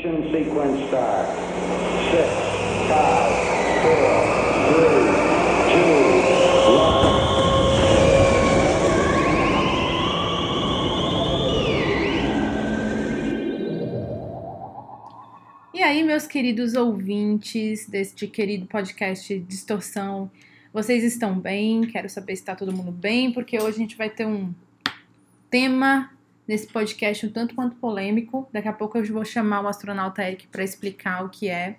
Ignition sequence start. Six, five, four, three, two, one. E aí, meus queridos ouvintes deste querido podcast Distorção, vocês estão bem? Quero saber se está todo mundo bem, porque hoje a gente vai ter um tema nesse podcast um tanto quanto polêmico. Daqui a pouco eu vou chamar o astronauta Eric para explicar o que é.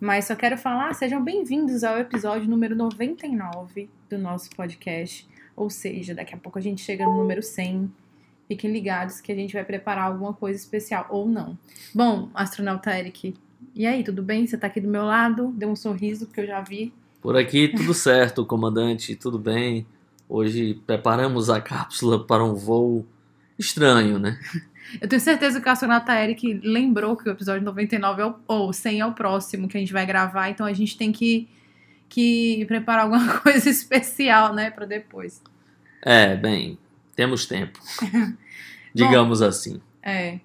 Mas só quero falar, sejam bem-vindos ao episódio número 99 do nosso podcast. Ou seja, daqui a pouco a gente chega no número 100. Fiquem ligados que a gente vai preparar alguma coisa especial, ou não. Bom, astronauta Eric, e aí, tudo bem? Você tá aqui do meu lado? Deu um sorriso que eu já vi. Por aqui tudo certo, comandante, tudo bem. Hoje preparamos a cápsula para um voo estranho, né? Eu tenho certeza que o astronauta Eric lembrou que o episódio 99 é o, ou 100 é o próximo que a gente vai gravar, então a gente tem que, que preparar alguma coisa especial, né, para depois. É, bem, temos tempo. Digamos assim. É.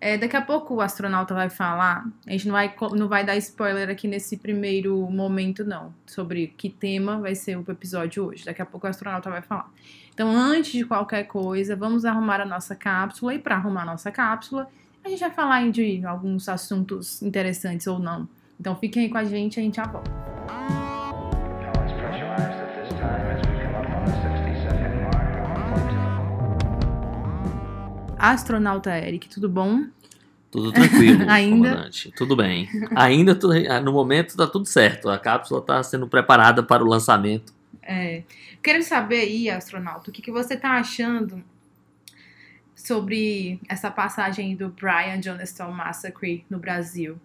É, daqui a pouco o astronauta vai falar. A gente não vai, não vai dar spoiler aqui nesse primeiro momento, não. Sobre que tema vai ser o episódio hoje. Daqui a pouco o astronauta vai falar. Então, antes de qualquer coisa, vamos arrumar a nossa cápsula. E para arrumar a nossa cápsula, a gente vai falar de alguns assuntos interessantes ou não. Então, fiquem aí com a gente a gente já volta. Now it's pressurized at this time as we come up on the 60 second mark. Astronauta Eric, tudo bom? Tudo tranquilo, Ainda? comandante. Tudo bem. Ainda, no momento, tá tudo certo. A cápsula está sendo preparada para o lançamento. É. Quero saber aí, astronauta, o que, que você tá achando sobre essa passagem do Brian Jonestown Massacre no Brasil.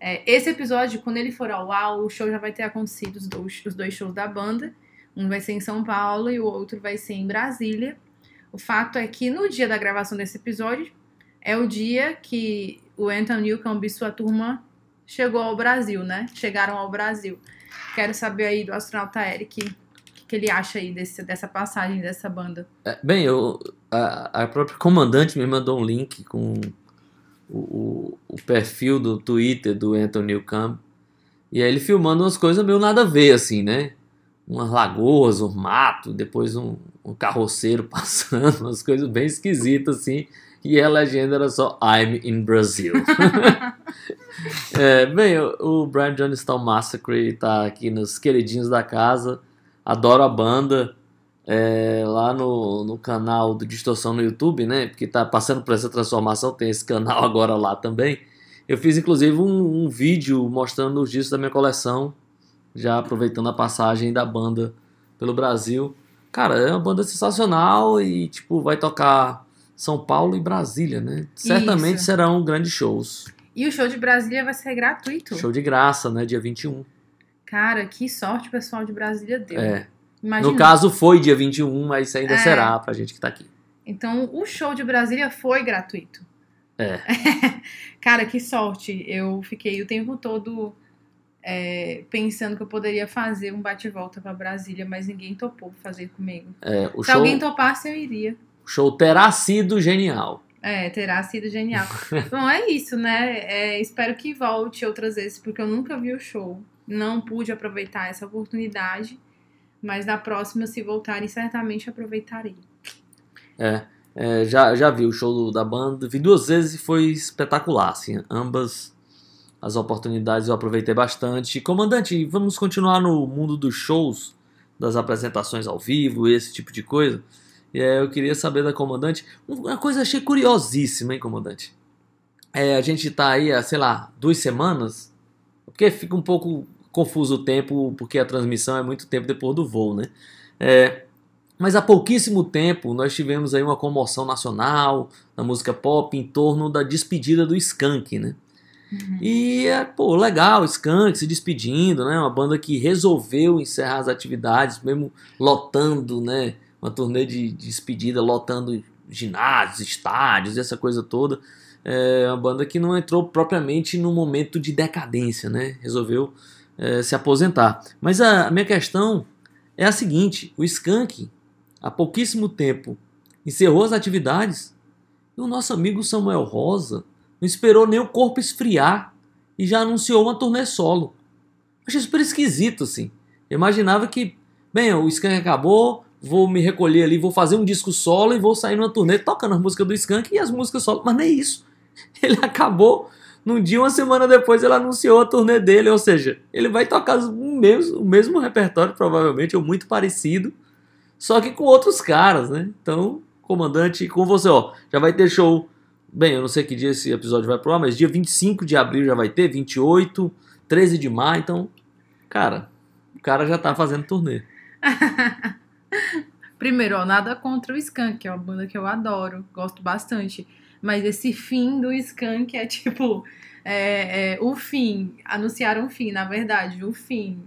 É, esse episódio, quando ele for ao ar, o show já vai ter acontecido, os dois, os dois shows da banda. Um vai ser em São Paulo e o outro vai ser em Brasília. O fato é que no dia da gravação desse episódio, é o dia que o Anthony Newcomb e sua turma chegou ao Brasil, né? Chegaram ao Brasil. Quero saber aí do astronauta Eric que, ele acha aí desse, dessa passagem dessa banda. É, bem, eu, a, a própria comandante me mandou um link com o, o, o perfil do Twitter do Anthony Newcomb. E aí ele filmando umas coisas meio nada a ver, assim, né? Umas lagoas, um mato, depois um, um carroceiro passando, umas coisas bem esquisitas, assim. E a legenda era só I'm in Brazil. É, bem, o, o Brian Jonestown Massacre tá aqui nos queridinhos da casa. Adoro a banda. É, lá no, no canal do Distorção no YouTube, né? Porque tá passando por essa transformação, tem esse canal agora lá também. Eu fiz inclusive um, um vídeo mostrando os discos da minha coleção, já aproveitando a passagem da banda pelo Brasil. Cara, é uma banda sensacional e tipo vai tocar São Paulo e Brasília, né? Certamente Isso. serão grandes shows. E o show de Brasília vai ser gratuito. Show de graça, né? Dia 21. Cara, que sorte o pessoal de Brasília deu. É. Imagina. No caso foi dia 21, mas ainda É. será pra gente que tá aqui. Então, o show de Brasília foi gratuito. É. Cara, que sorte. Eu fiquei o tempo todo é, pensando que eu poderia fazer um bate-volta pra Brasília, mas ninguém topou fazer comigo. É, Se show, alguém topasse, eu iria. o show terá sido genial. É, terá sido genial. Bom, é isso, né? É, espero que volte outras vezes, porque eu nunca vi o show. Não pude aproveitar essa oportunidade. Mas na próxima, se voltarem, certamente aproveitarei. É, é, já, já vi o show da banda, vi duas vezes e foi espetacular. Assim, ambas as oportunidades eu aproveitei bastante. Comandante, vamos continuar no mundo dos shows, das apresentações ao vivo, esse tipo de coisa. E aí eu queria saber da comandante, uma coisa achei curiosíssima, hein, comandante? É, a gente tá aí há, sei lá, duas semanas, porque fica um pouco confuso o tempo, porque a transmissão é muito tempo depois do voo, né? É, mas há pouquíssimo tempo nós tivemos aí uma comoção nacional na música pop em torno da despedida do Skank, né? E é, pô, legal, Skank se despedindo, né? Uma banda que resolveu encerrar as atividades, mesmo lotando, né? Uma turnê de despedida, lotando ginásios, estádios, essa coisa toda. É uma banda que não entrou propriamente num momento de decadência, né? Resolveu é, se aposentar. Mas a minha questão é a seguinte: o Skank, há pouquíssimo tempo, encerrou as atividades e o nosso amigo Samuel Rosa Não esperou nem o corpo esfriar e já anunciou uma turnê solo. Achei super esquisito, assim. Eu imaginava que, bem, o Skank acabou, vou me recolher ali, vou fazer um disco solo e vou sair numa turnê tocando as músicas do Skank e as músicas solo. Mas nem isso. Ele acabou num dia, uma semana depois, ele anunciou a turnê dele, ou seja, ele vai tocar o mesmo, o mesmo repertório, provavelmente, ou muito parecido, só que com outros caras, né? Então, comandante, com você, ó, já vai ter show. Bem, eu não sei que dia esse episódio vai pro ar, mas dia 25 de abril já vai ter, 28, 13 de maio, então, cara, o cara já tá fazendo turnê. Primeiro, ó, nada contra o Skank, que é uma banda que eu adoro, gosto bastante. Mas esse fim do Skank é tipo. É, é, o fim. Anunciaram o fim, na verdade, o fim.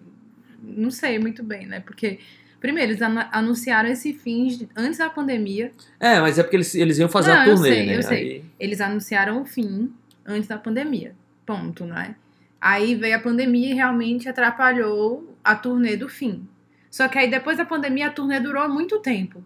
Não sei muito bem, né? Porque. Primeiro, eles an- anunciaram esse fim antes da pandemia. É, mas é porque eles, eles iam fazer Não, a eu turnê, sei, né? eu sei. Aí- Eles anunciaram o fim antes da pandemia. Ponto, né? Aí veio a pandemia e realmente atrapalhou a turnê do fim. Só que aí depois da pandemia a turnê durou muito tempo.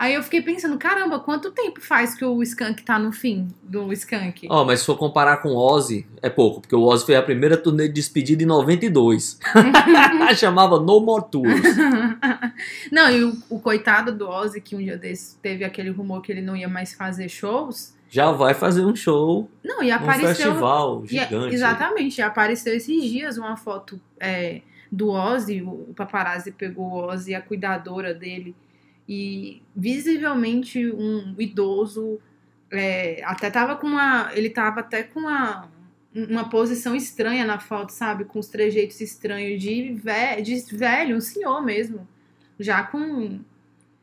Aí eu fiquei pensando, caramba, quanto tempo faz que o Skank tá no fim do Skank? Ó, mas se for comparar com o Ozzy, é pouco, porque o Ozzy foi a primeira turnê de despedida em 92. Chamava No More Tours. não, e o, o coitado do Ozzy, que um dia desse teve aquele rumor que ele não ia mais fazer shows. Já vai fazer um show, Não, e um apareceu. festival E é- gigante. exatamente, apareceu esses dias uma foto é, do Ozzy, o, o paparazzi pegou o Ozzy, a cuidadora dele, e visivelmente um idoso, é, até tava com uma, ele tava até com uma, uma posição estranha na foto, sabe, com os trejeitos estranhos de, ve de velho, um senhor mesmo, já com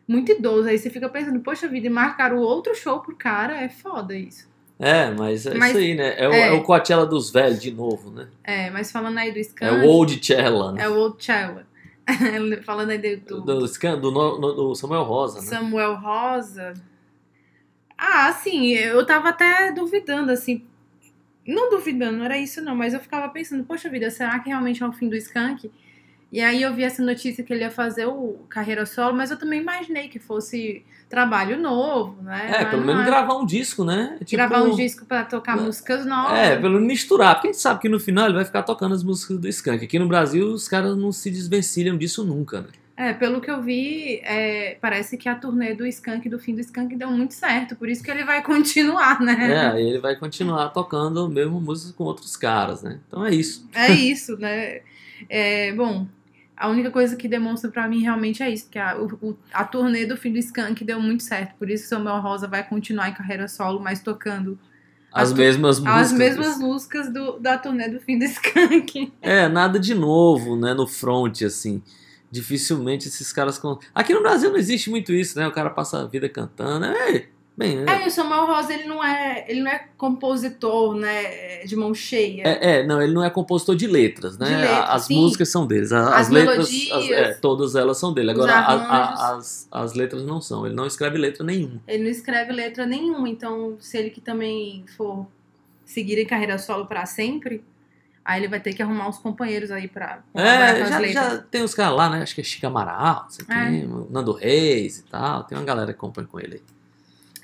muito idoso, aí você fica pensando, poxa vida, e marcaram outro show pro cara, é foda isso. É, mas é Mas- isso aí, né? É, o, é. é o Coachella dos velhos de novo, né? É, mas falando aí do É Skank... o Old Chella, né? É o Old Chella. Falando aí do, Do, do, do, do Samuel Rosa, né? Samuel Rosa. Ah, assim, eu tava até duvidando, assim. Não duvidando, não era isso não, mas eu ficava pensando, poxa vida, será que realmente é o fim do Skank? E aí eu vi essa notícia que ele ia fazer o carreira solo, mas eu também imaginei que fosse trabalho novo, né? É, Mas pelo menos é. gravar um disco, né? Tipo, gravar um disco pra tocar músicas novas. É, pelo menos misturar, porque a gente sabe que no final ele vai ficar tocando as músicas do Skank. Aqui no Brasil os caras não se desvencilham disso nunca, né? É, pelo que eu vi, é, parece que a turnê do Skank, do fim do Skank, deu muito certo. Por isso que ele vai continuar, É, né? aí ele vai continuar tocando a mesma música com outros caras, né? Então é isso. É, isso, né? É, bom, a única coisa que demonstra pra mim realmente é isso, que a, o- a turnê do fim do Skank deu muito certo. Por isso Samuel Rosa vai continuar em carreira solo, mas tocando As, As mesmas músicas. as mesmas músicas do, da turnê do fim do Skank. É, nada de novo, né? No front, assim. Dificilmente esses caras. Aqui no Brasil não existe muito isso, né? O cara passa a vida cantando. É, bem, é, É, o Samuel Rosa, ele não é, ele não é compositor, né, de mão cheia. É, é, não, ele não é compositor de letras, né? De letras, as sim. músicas são deles. As, As letras, melodias. as- é, todas elas são dele. Agora, a- a- as, as letras não são. Ele não escreve letra nenhuma. Ele não escreve letra nenhuma, então se ele que também for seguir em carreira solo pra sempre, aí ele vai ter que arrumar uns companheiros aí pra É, já, já tem os caras lá, né? Acho que é Chica Amaral, É. Nando Reis e tal. Tem uma galera que compõe com ele aí.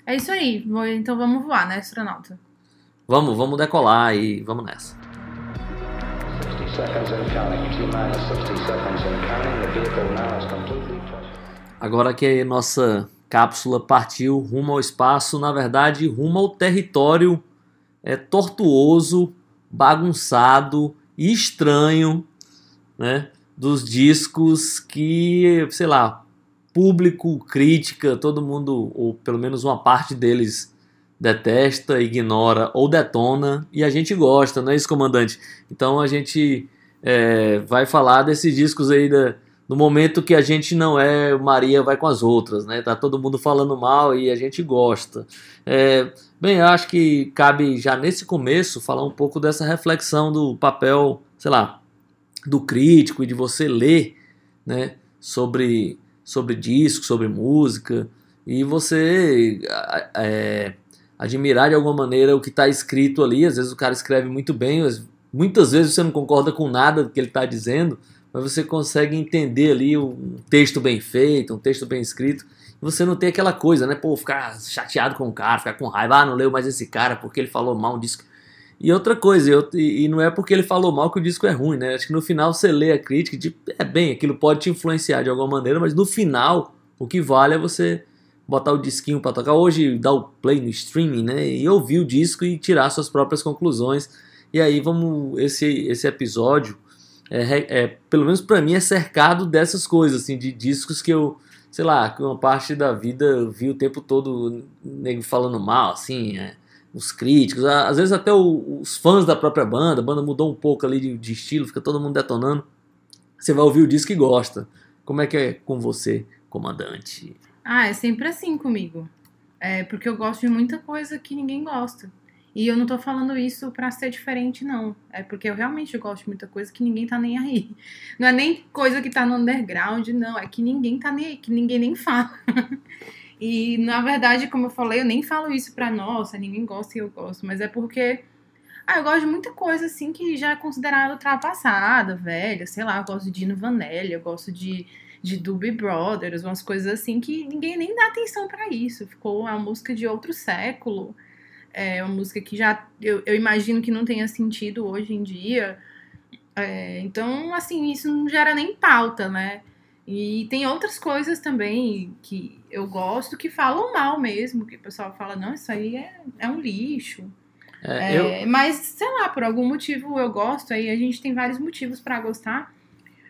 É isso aí, então vamos voar, né, astronauta? Vamos, vamos decolar e vamos nessa. 60 seconds and counting. T minus 60 seconds and counting. The vehicle now is completely touched. Agora que a nossa cápsula partiu rumo ao espaço, na verdade, rumo ao território é, tortuoso, bagunçado e estranho, né? Dos discos que, sei lá, público, crítica, todo mundo, ou pelo menos uma parte deles detesta, ignora ou detona, e a gente gosta, não é isso, comandante? Então a gente é, vai falar desses discos aí da, no momento que a gente não é Maria vai com as outras, né? Tá todo mundo falando mal e a gente gosta. É, bem, eu acho que cabe já nesse começo falar um pouco dessa reflexão do papel, sei lá, do crítico e de você ler, né? Sobre, sobre disco, sobre música e você é, admirar de alguma maneira o que está escrito ali. Às vezes o cara escreve muito bem, muitas vezes você não concorda com nada do que ele está dizendo mas você consegue entender ali um texto bem feito, um texto bem escrito. Você não tem aquela coisa, né? Pô, ficar chateado com o cara, ficar com raiva, ah, não leu mais esse cara porque ele falou mal disso. E outra coisa, eu, e, não é porque ele falou mal que o disco é ruim, né? Acho que no final você lê a crítica, de, é bem, aquilo pode te influenciar de alguma maneira, mas no final o que vale é você botar o disquinho para tocar. Hoje dar o play no streaming, né? E ouvir o disco e tirar suas próprias conclusões. E aí vamos esse esse episódio é, é pelo menos para mim é cercado dessas coisas assim de discos que eu sei lá que uma parte da vida eu vi o tempo todo nego falando mal assim é, os críticos às vezes até os fãs da própria banda a banda mudou um pouco ali de, estilo fica todo mundo detonando você vai ouvir o disco e gosta como é que é com você comandante Ah, é sempre assim comigo. É porque eu gosto de muita coisa que ninguém gosta. E eu não tô falando isso pra ser diferente, não. É porque eu realmente gosto de muita coisa que ninguém tá nem aí. Não é nem coisa que tá no underground, não. É que ninguém tá nem aí, que ninguém nem fala. E, na verdade, como eu falei, eu nem falo isso pra nossa, ninguém gosta e eu gosto. Mas é porque. Ah, eu gosto de muita coisa, assim, que já é considerada ultrapassada, velha. Sei lá, eu gosto de Dino Vanelli, eu gosto de de Doobie Brothers, umas coisas assim que ninguém nem dá atenção pra isso. Ficou uma música de outro século. É uma música que já eu, eu imagino que não tenha sentido hoje em dia. É, então, assim, isso não gera nem pauta, né? E tem outras coisas também que eu gosto que falam mal mesmo, que o pessoal fala, não, isso aí é, é um lixo. É, eu, É, mas, sei lá, por algum motivo eu gosto, aí a gente tem vários motivos pra gostar,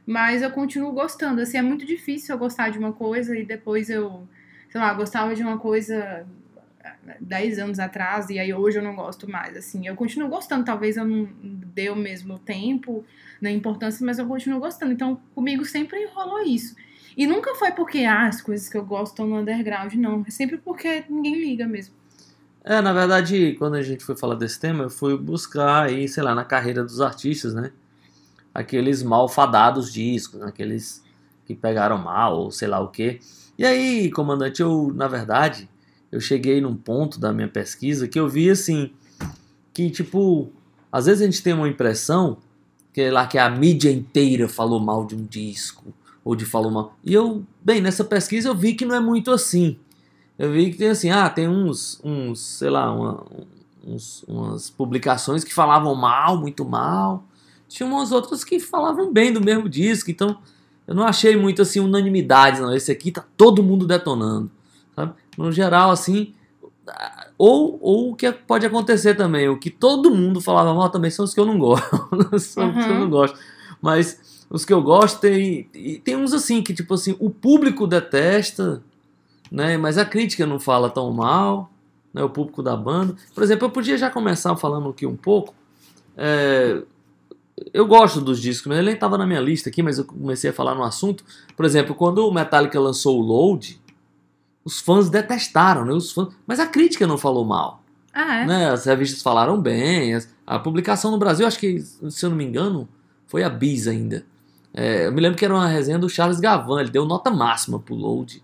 mas eu continuo gostando. Assim, é muito difícil eu gostar de uma coisa e depois eu, sei lá, gostava de uma coisa 10 anos atrás e aí hoje eu não gosto mais. Assim, eu continuo gostando, talvez eu não dê o mesmo tempo na importância, mas eu continuo gostando. Então, comigo sempre rolou isso. E nunca foi porque ah, as coisas que eu gosto estão no underground, não. É sempre porque ninguém liga mesmo. É, na verdade, quando a gente foi falar desse tema, eu fui buscar aí, sei lá, na carreira dos artistas, né? Aqueles malfadados discos, né? aqueles que pegaram mal, ou sei lá o quê. E aí, comandante, eu, na verdade, eu cheguei num ponto da minha pesquisa que eu vi assim, que tipo, às vezes a gente tem uma impressão que é lá que a mídia inteira falou mal de um disco, ou de falou mal. E eu, bem, nessa pesquisa eu vi que não é muito assim. Eu vi que tem assim, ah, tem uns, uns sei lá, uma- uns, umas publicações que falavam mal, muito mal. Tinha umas outras que falavam bem do mesmo disco. Então, eu não achei muito assim unanimidade, não. Esse aqui tá todo mundo detonando, sabe? No geral, assim, ou, ou o que pode acontecer também, o que todo mundo falava mal também são os que eu não gosto. são os que eu Uhum. não gosto. Mas os que eu gosto tem, e tem uns assim que tipo assim, o público detesta, né? Mas a crítica não fala tão mal, né? O público da banda. Por exemplo, eu podia já começar falando aqui um pouco. é, eu gosto dos discos, mas ele nem estava na minha lista aqui, mas eu comecei a falar no assunto. Por exemplo, quando o Metallica lançou o Load, os fãs detestaram, né? Os fãs, mas a crítica não falou mal Ah, é? né? As revistas falaram bem. A publicação no Brasil, acho que, se eu não me engano, foi a Bis ainda. É, eu me lembro que era uma resenha do Charles Gavan, ele deu nota máxima pro Load,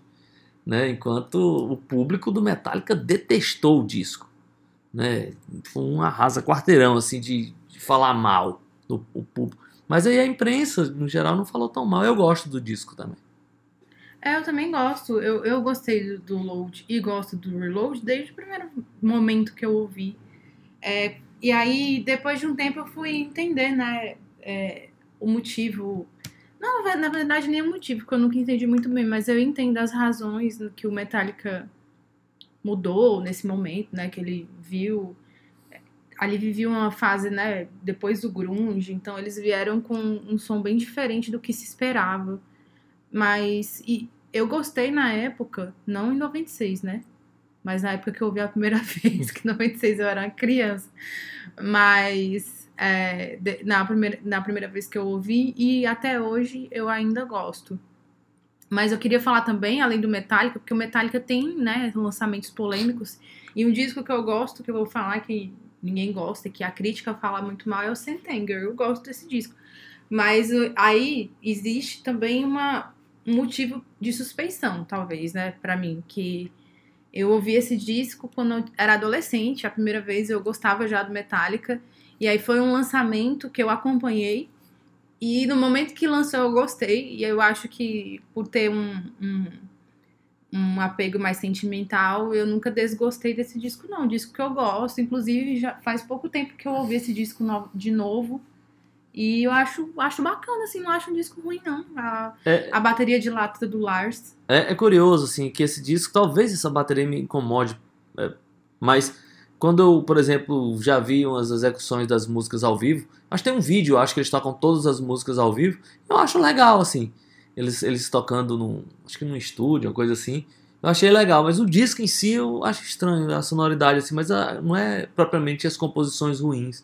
né? Enquanto o público do Metallica detestou o disco, né? Foi um arrasa quarteirão, assim, de, de falar mal do público. Mas aí a imprensa, no geral, não falou tão mal. Eu gosto do disco também. É, eu também gosto. Eu, eu gostei do, do Load e gosto do Reload desde o primeiro momento que eu ouvi. É, e aí, depois de um tempo, eu fui entender, né, é, o motivo. Não, na verdade, nem o motivo, porque eu nunca entendi muito bem, mas eu entendo as razões que o Metallica mudou nesse momento, né, que ele viu. Ali vivia uma fase, né, depois do grunge, então eles vieram com um som bem diferente do que se esperava. Mas e eu gostei na época, não em 96, né? Mas na época que eu ouvi a primeira vez, que em 96 eu era uma criança. Mas é, de- na, primeira, na primeira vez que eu ouvi, e até hoje eu ainda gosto. Mas eu queria falar também, além do Metallica, porque o Metallica tem, né, lançamentos polêmicos. E um disco que eu gosto, que eu vou falar que ninguém gosta, que a crítica fala muito mal, é o Sentenger. Eu gosto desse disco. Mas uh, aí existe também uma, um motivo de suspeição, talvez, né, pra mim, que eu ouvi esse disco quando eu era adolescente, a primeira vez eu gostava já do Metallica, e aí foi um lançamento que eu acompanhei, e no momento que lançou eu gostei, e eu acho que por ter um, um, um apego mais sentimental, eu nunca desgostei desse disco, não. Um disco que eu gosto, inclusive já faz pouco tempo que eu ouvi esse disco no- de novo. E eu acho, acho bacana, assim, não acho um disco ruim, não. A, É, a bateria de lata do Lars. É, é curioso, assim, que esse disco, talvez essa bateria me incomode, é, mas quando eu, por exemplo, já vi umas execuções das músicas ao vivo, acho que tem um vídeo, acho que eles tocam todas as músicas ao vivo, eu acho legal, assim, eles, eles tocando num, acho que num estúdio, uma coisa assim, eu achei legal, mas o disco em si eu acho estranho, a sonoridade, assim, mas a- não é propriamente as composições ruins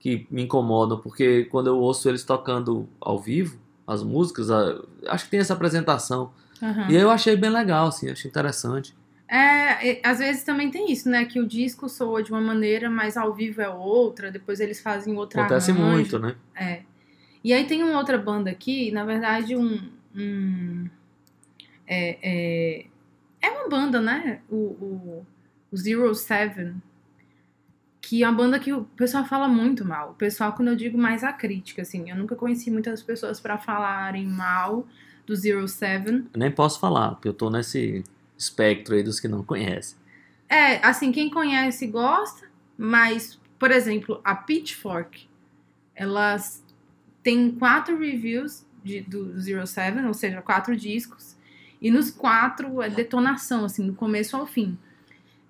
que me incomodam, porque quando eu ouço eles tocando ao vivo, as músicas, a- acho que tem essa apresentação, Aham. e aí eu achei bem legal, assim, achei interessante. É, às vezes também tem isso, né? Que o disco soa de uma maneira, mas ao vivo é outra, depois eles fazem outra Acontece arranjo. muito, né? É. E aí tem uma outra banda aqui, na verdade, um. um- é, é, é uma banda, né? O, o, o Zero Seven. Que é uma banda que o pessoal fala muito mal. O pessoal, quando eu digo mais a crítica, assim, eu nunca conheci muitas pessoas pra falarem mal do Zero Seven. Eu nem posso falar, porque eu tô nesse espectro aí dos que não conhecem. É, assim, quem conhece gosta, mas, por exemplo, a Pitchfork, elas tem quatro reviews de, do Zero Seven, ou seja, quatro discos, e nos quatro é detonação, assim, do começo ao fim.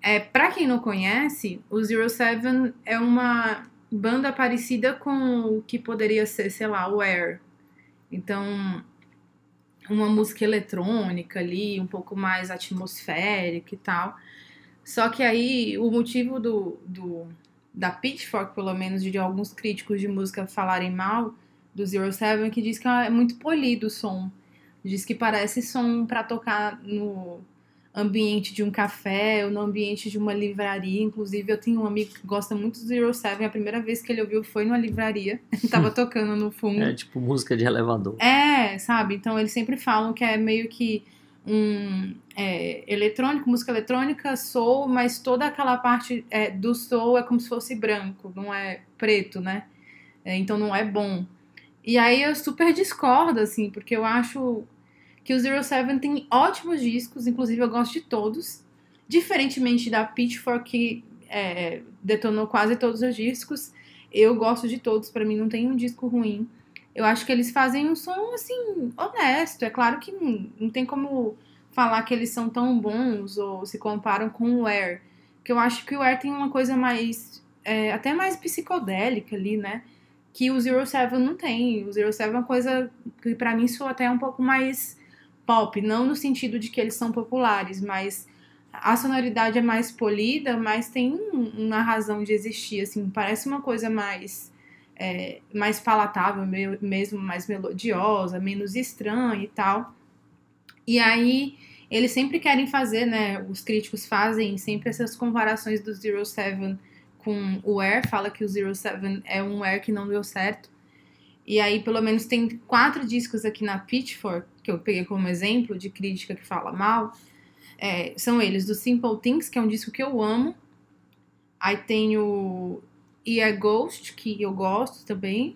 É, pra quem não conhece, o Zero Seven é uma banda parecida com o que poderia ser, sei lá, o Air. Então, uma música eletrônica ali, um pouco mais atmosférica e tal. Só que aí o motivo do, do da Pitchfork, pelo menos, de alguns críticos de música falarem mal do Zero Seven, que diz que é muito polido o som. Diz que parece som pra tocar no ambiente de um café ou no ambiente de uma livraria. Inclusive, eu tenho um amigo que gosta muito do Zero Seven. A primeira vez que ele ouviu foi numa livraria. Tava tocando no fundo. É tipo música de elevador. É, sabe? Então eles sempre falam que é meio que um é, eletrônico, música eletrônica, soul, mas toda aquela parte é, do soul é como se fosse branco, não é preto, né? É, então não é bom. E aí eu super discordo, assim, porque eu acho que o Zero Seven tem ótimos discos, inclusive eu gosto de todos. Diferentemente da Pitchfork, que é, detonou quase todos os discos, eu gosto de todos, pra mim não tem um disco ruim. Eu acho que eles fazem um som, assim, honesto. É claro que não, não tem como falar que eles são tão bons ou se comparam com o Air. Porque eu acho que o Air tem uma coisa mais, é, até mais psicodélica ali, né? Que o Zero Seven não tem. O Zero Seven é uma coisa que pra mim soa até um pouco mais pop. Não no sentido de que eles são populares, mas a sonoridade é mais polida, mas tem um- uma razão de existir, assim. Parece uma coisa mais é, mais palatável me- mesmo, mais melodiosa, menos estranha e tal. E aí eles sempre querem fazer, né? Os críticos fazem sempre essas comparações do Zero Seven com o Air, fala que o Zero Seven é um Air que não deu certo. E aí, pelo menos, tem quatro discos aqui na Pitchfork, que eu peguei como exemplo de crítica que fala mal. É, são eles do Simple Things, que é um disco que eu amo. Aí tem o e a Ghost, que eu gosto também.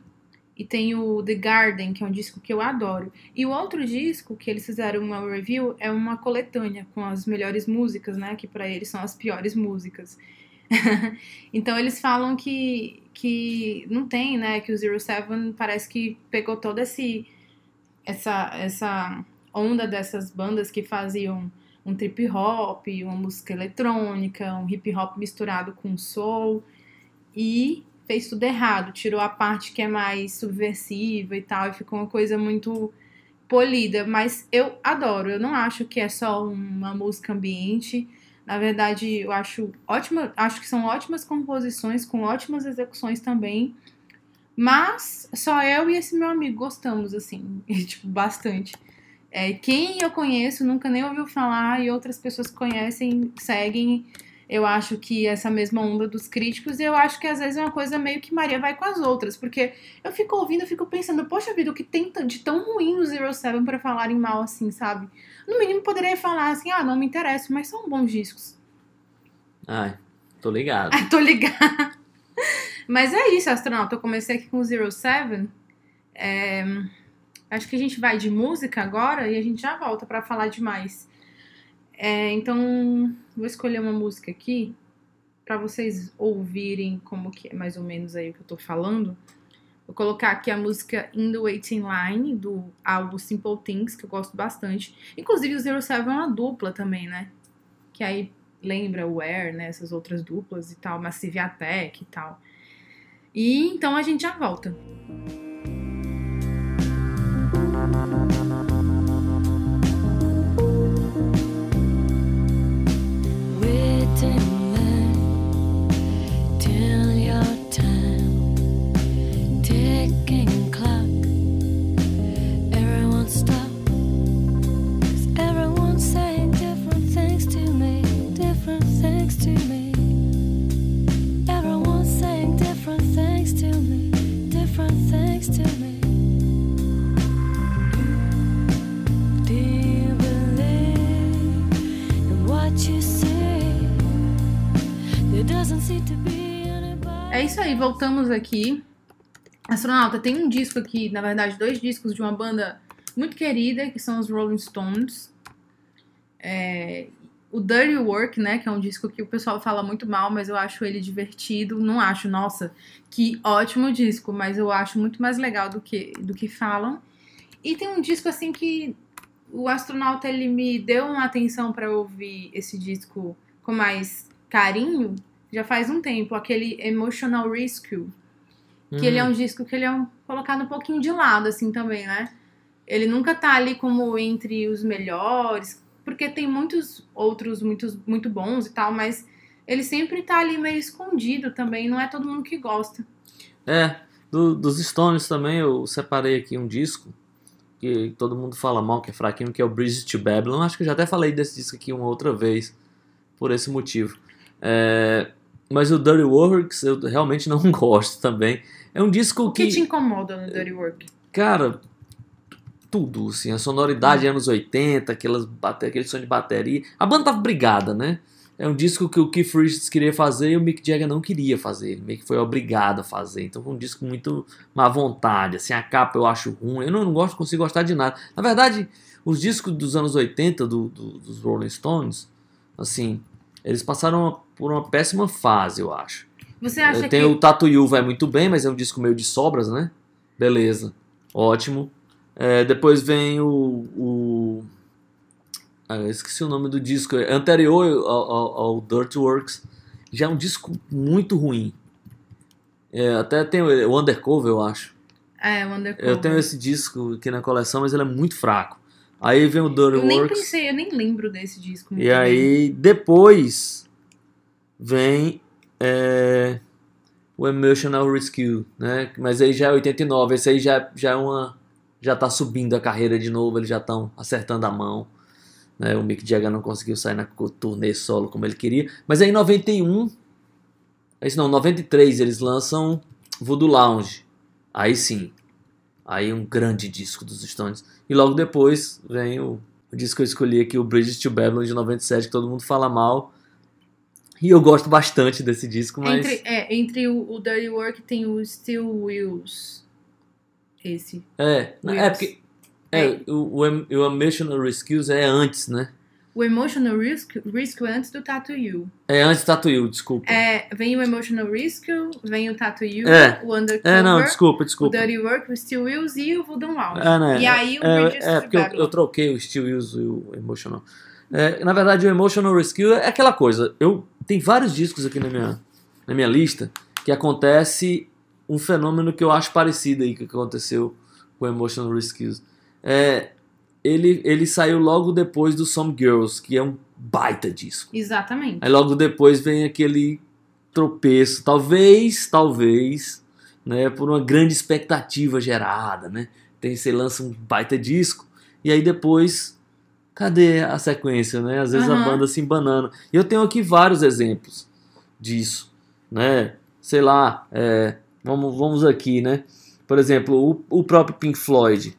E tem o The Garden, que é um disco que eu adoro. E o outro disco que eles fizeram uma review é uma coletânea com as melhores músicas, né? Que pra eles são as piores músicas. então eles falam que, que não tem, né? Que o Zero Seven parece que pegou toda esse, essa, essa onda dessas bandas que faziam um trip hop, uma música eletrônica, um hip hop misturado com soul e fez tudo errado, tirou a parte que é mais subversiva e tal, e ficou uma coisa muito polida, mas eu adoro, eu não acho que é só uma música ambiente. Na verdade, eu acho ótima, acho que são ótimas composições com ótimas execuções também. Mas só eu e esse meu amigo gostamos assim, tipo, bastante. É, quem eu conheço nunca nem ouviu falar e outras pessoas que conhecem seguem eu acho que essa mesma onda dos críticos, e eu acho que às vezes é uma coisa meio que Maria vai com as outras, porque eu fico ouvindo, eu fico pensando, poxa vida, o que tem de tão ruim no Zero Seven pra falarem mal assim, sabe? No mínimo poderia falar assim, ah, não me interessa, mas são bons discos. Ai, tô ligado. Ah, tô ligada. Mas é isso, astronauta. Eu comecei aqui com o Zero Seven. É, Acho que a gente vai de música agora e a gente já volta pra falar de mais. É, então, vou escolher uma música aqui para vocês ouvirem como que é mais ou menos aí o que eu tô falando. Vou colocar aqui a música In the Waiting Line, do álbum Simple Things, que eu gosto bastante. Inclusive, o Zero Seven é uma dupla também, né? Que aí lembra o Air, né? Essas outras duplas e tal, Massive Attack e tal. E então a gente já volta. Wait É isso aí, voltamos aqui. Astronauta, tem um disco aqui, na verdade, dois discos de uma banda muito querida, que são os Rolling Stones. É, o Dirty Work, né, que é um disco que o pessoal fala muito mal, mas eu acho ele divertido. Não acho, nossa, que ótimo disco, mas eu acho muito mais legal do que, do que falam. E tem um disco, assim, que o astronauta, ele me deu uma atenção para ouvir esse disco com mais carinho, já faz um tempo, aquele Emotional Rescue, que ele é um disco que ele é um, colocado um pouquinho de lado, assim, também, né? Ele nunca tá ali como entre os melhores, porque tem muitos outros muitos, muito bons e tal, mas ele sempre tá ali meio escondido também, não é todo mundo que gosta. É, do- dos Stones também eu separei aqui um disco que todo mundo fala mal, que é fraquinho, que é o Bridge to Babylon. Acho que eu já até falei desse disco aqui uma outra vez, por esse motivo. É, mas o Dirty Works eu realmente não gosto também. É um disco O que te incomoda no Dirty Work? Cara, tudo, assim, a sonoridade anos 80, aquelas, aquele som de bateria. A banda tava brigada, né? É um disco que o Keith Richards queria fazer e o Mick Jagger não queria fazer. Ele meio que foi obrigado a fazer. Então foi um disco muito má vontade. Assim, a capa eu acho ruim. Eu não, não gosto, consigo gostar de nada. Na verdade, os discos dos anos 80 do, do- dos Rolling Stones, assim, eles passaram por uma péssima fase, eu acho. Você acha Tem que o Tattoo You vai muito bem, mas é um disco meio de sobras, né? Beleza. Ótimo. É, depois vem o. o ah, esqueci o nome do disco. É anterior ao, ao, ao Dirt Works. Já é um disco muito ruim. É, até tem o Undercover, eu acho. é o Undercover? Eu tenho esse disco aqui na coleção, mas ele é muito fraco. Aí vem o Dirty Eu nem pensei, eu nem lembro desse disco. E bem. aí, depois vem é, o Emotional Rescue, né? Mas aí já é 89, esse aí já, já é uma. Já tá subindo a carreira de novo, eles já estão acertando a mão. Né? O Mick Jagger não conseguiu sair na turnê solo como ele queria. Mas aí em 91. Esse não, 93 eles lançam Voodoo Lounge. Aí sim. Aí um grande disco dos Stones. E logo depois vem o, o disco que eu escolhi aqui, o Bridges to Babylon de 97, que todo mundo fala mal. E eu gosto bastante desse disco, mas. Entre, é, entre o, o Dirty Work tem o Still Wheels. Esse. É, é Wheels. porque. É, o, o, Em- o Emotional Rescues é antes, né? O Emotional Rescue, Rescue é antes do Tattoo You. É antes Tattoo You, desculpa. É, vem o Emotional Rescue, vem o Tattoo You, É. o Undercover, É, não, desculpa, o desculpa. Dirty Work, o Still Wheels e o Voodoo Lounge. É, né? E aí o é, Bridges é, to porque eu, eu troquei o Steel Wheels e o Emotional. É, na verdade, o Emotional Rescue é aquela coisa. Eu tem vários discos aqui na minha, na minha lista que acontece um fenômeno que eu acho parecido aí que aconteceu com Emotional Rescue. É, ele, ele saiu logo depois do Some Girls, que é um baita disco. Exatamente. Aí logo depois vem aquele tropeço, talvez, talvez, né, por uma grande expectativa gerada, né? Tem você lança um baita disco e aí depois cadê a sequência, né? Às vezes a Aham. banda se embanando. E eu tenho aqui vários exemplos disso, né? Sei lá, é, vamos, vamos aqui, né? Por exemplo, o, o próprio Pink Floyd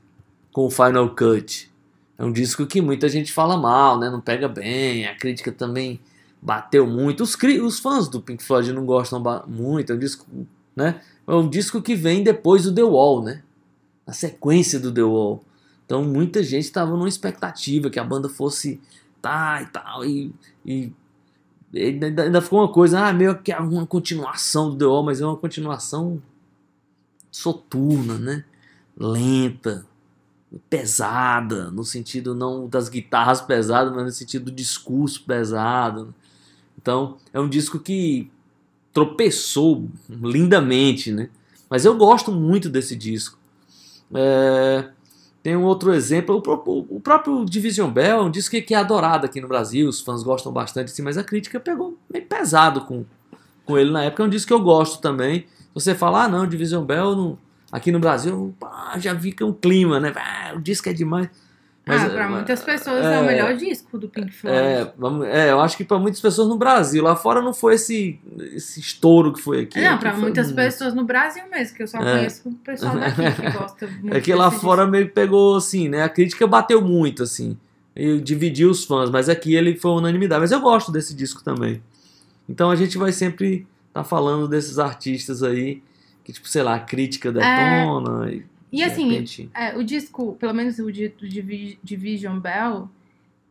com o Final Cut. É um disco que muita gente fala mal, né? Não pega bem, a crítica também bateu muito. Os, os fãs do Pink Floyd não gostam muito. É um disco, né? É um disco que vem depois do The Wall, né? A sequência do The Wall. Então muita gente estava numa expectativa que a banda fosse cantar e tal. E, e ainda, ainda ficou uma coisa, ah, meio que uma continuação do The mas é uma continuação soturna, né? Lenta, pesada, no sentido não das guitarras pesadas, mas no sentido do discurso pesado. Então, é um disco que tropeçou lindamente, né? Mas eu gosto muito desse disco. É, tem um outro exemplo, o, próprio- Division Bell é um disco que, que é adorado aqui no Brasil, os fãs gostam bastante, assim, mas a crítica pegou meio pesado com, com ele na época. É um disco que eu gosto também. Você falar, ah, não, Division Bell não- aqui no Brasil, já fica um clima, né? Ah, o disco é demais. Mas, ah, é, pra muitas pessoas é, o melhor disco do Pink Floyd. é, é, eu acho que para muitas pessoas no Brasil, lá fora não foi esse, esse estouro que foi aqui. não, foi muitas pessoas no Brasil mesmo, que eu só É. conheço o pessoal daqui que gosta muito É que lá fora meio que pegou assim, né? A crítica bateu muito, assim. E dividiu os fãs, mas aqui ele foi unanimidade. Mas eu gosto desse disco também. Então a gente vai sempre estar falando desses artistas aí, que, tipo, sei lá, a crítica detona. E, E de assim, É, o disco, pelo menos o de, Divi- Division Bell,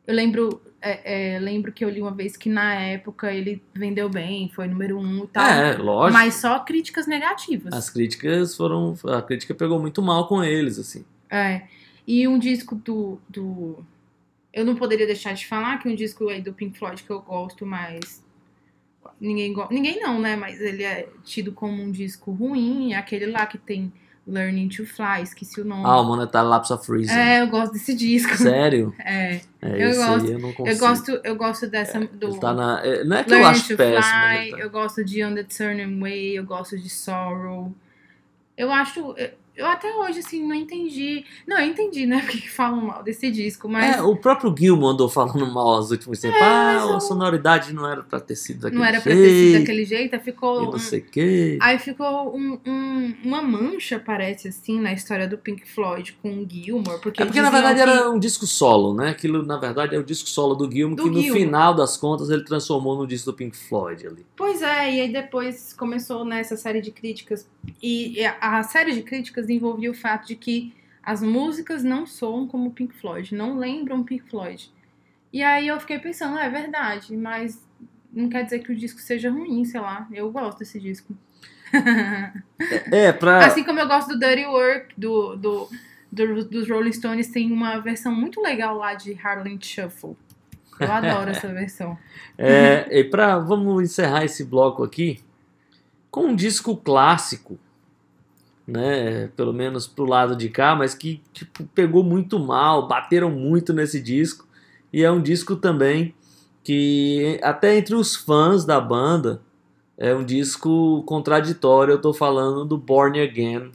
eu lembro, é, é, lembro que eu li uma vez que na época ele vendeu bem, foi número um e tal. É, lógico. Mas só críticas negativas. As críticas foram. A crítica pegou muito mal com eles, assim. É. E um disco do, do. Eu não poderia deixar de falar que um disco aí do Pink Floyd que eu gosto, mas. Ninguém gosta. Ninguém não, né? Mas ele é tido como um disco ruim. É aquele lá que tem Learning to Fly, esqueci o nome. Ah, o Monetary Lapse of Reason. é, eu gosto desse disco. Sério? É. É, Eu gosto- eu não consigo. Eu gosto, eu gosto dessa do Ele tá na. é, Não é que eu Learn acho to péssimo. Fly, tá- eu gosto de On the Turning Way, eu gosto de Sorrow. Eu acho. eu- Eu até hoje, assim, não entendi. Não, eu entendi, né? Porque que falam mal desse disco, mas É, o próprio Gilmo andou falando mal nos últimos tempos. ah, mas a eu- sonoridade não era pra ter sido daquele não era pra jeito. ter sido daquele jeito, aí E ficou. não um- sei o quê. Aí ficou um- um- uma mancha, parece, assim, na história do Pink Floyd com o Gilmore. Porque É porque na verdade que- era um disco solo, né? Aquilo na verdade é o disco solo do Gilmo, Do que no Gilmour. final das contas ele transformou no disco do Pink Floyd ali. Pois é, e aí depois começou nessa série de críticas. E e a série de críticas envolvia o fato de que as músicas não soam como Pink Floyd, não lembram Pink Floyd. E aí eu fiquei pensando, é verdade, mas não quer dizer que o disco seja ruim, sei lá. Eu gosto desse disco. É, pra. Assim como eu gosto do Dirty Work, do, do, do- dos Rolling Stones, tem uma versão muito legal lá de Harlem Shuffle. Eu adoro essa versão. É, e pra, vamos encerrar esse bloco aqui com um disco clássico, né? Pelo menos pro lado de cá, mas que tipo, pegou muito mal, bateram muito nesse disco. E é um disco também que, até entre os fãs da banda, é um disco contraditório. Eu tô falando do Born Again,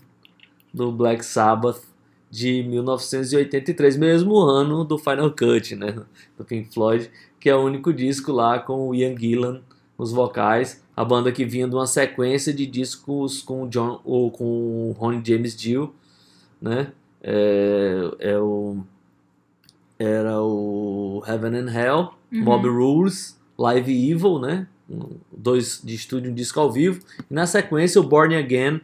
do Black Sabbath, de 1983, mesmo ano do Final Cut, né? Do Pink Floyd que é o único disco lá com o Ian Gillan nos vocais, a banda que vinha de uma sequência de discos com o John ou com Ronnie James Dio, né? É, é o era o Heaven and Hell, Uhum. Mob Rules, Live Evil, né? Dois de estúdio, um disco ao vivo. E na sequência o Born Again,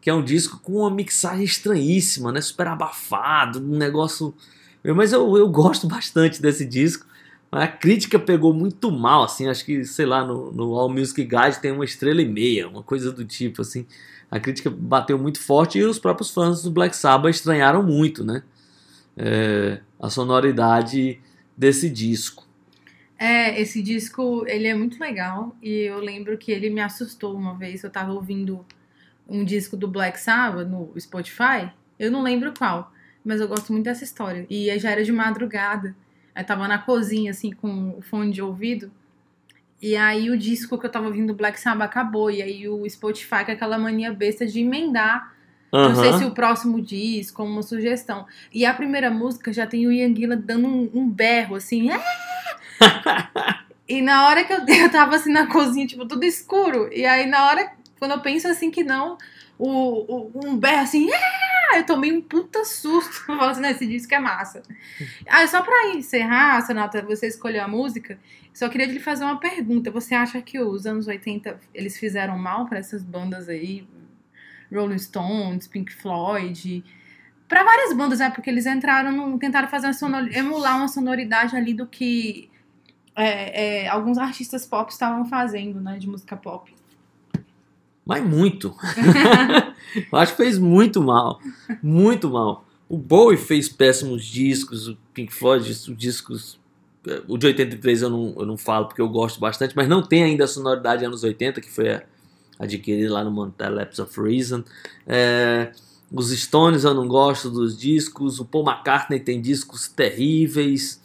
que é um disco com uma mixagem estranhíssima, né? Super abafado, um negócio. Mas eu, eu gosto bastante desse disco. A crítica pegou muito mal, assim, acho que, sei lá, no, no All Music Guide tem uma estrela e meia, uma coisa do tipo, assim. A crítica bateu muito forte e os próprios fãs do Black Sabbath estranharam muito, né? É, a sonoridade desse disco. É, esse disco, ele é muito legal e eu lembro que ele me assustou uma vez. Eu tava ouvindo um disco do Black Sabbath no Spotify, eu não lembro qual, mas eu gosto muito dessa história. E já era de madrugada, eu tava na cozinha, assim, com o fone de ouvido, e aí o disco que eu tava ouvindo do Black Sabbath acabou, e aí o Spotify com aquela mania besta de emendar não sei se o próximo diz, como uma sugestão. E a primeira música já tem o Ian Gillan dando um, um berro, assim. "Ah!" e na hora que eu, eu tava assim na cozinha, tipo, tudo escuro. E aí na hora, quando eu penso assim que não, o, o- um berro assim, "Ah!" eu tomei um puta susto. Eu assim, esse disco é massa. Ah, só pra encerrar, Sonata, você escolheu a música, só queria lhe fazer uma pergunta. Você acha que os anos 80 eles fizeram mal pra essas bandas aí? Rolling Stones, Pink Floyd, Pra várias bandas, né? Porque eles entraram, num, tentaram fazer uma emular uma sonoridade ali do que é, é, alguns artistas pop estavam fazendo, né? De música pop. Mas muito. Eu acho que fez muito mal. Muito mal. O Bowie fez péssimos discos, o Pink Floyd, os discos. eh, O de 83 eu não, eu não falo porque eu gosto bastante, mas não tem ainda a sonoridade anos 80, que foi adquirida lá no Montell Lapse of Reason. É, os Stones eu não gosto dos discos, o Paul McCartney tem discos terríveis.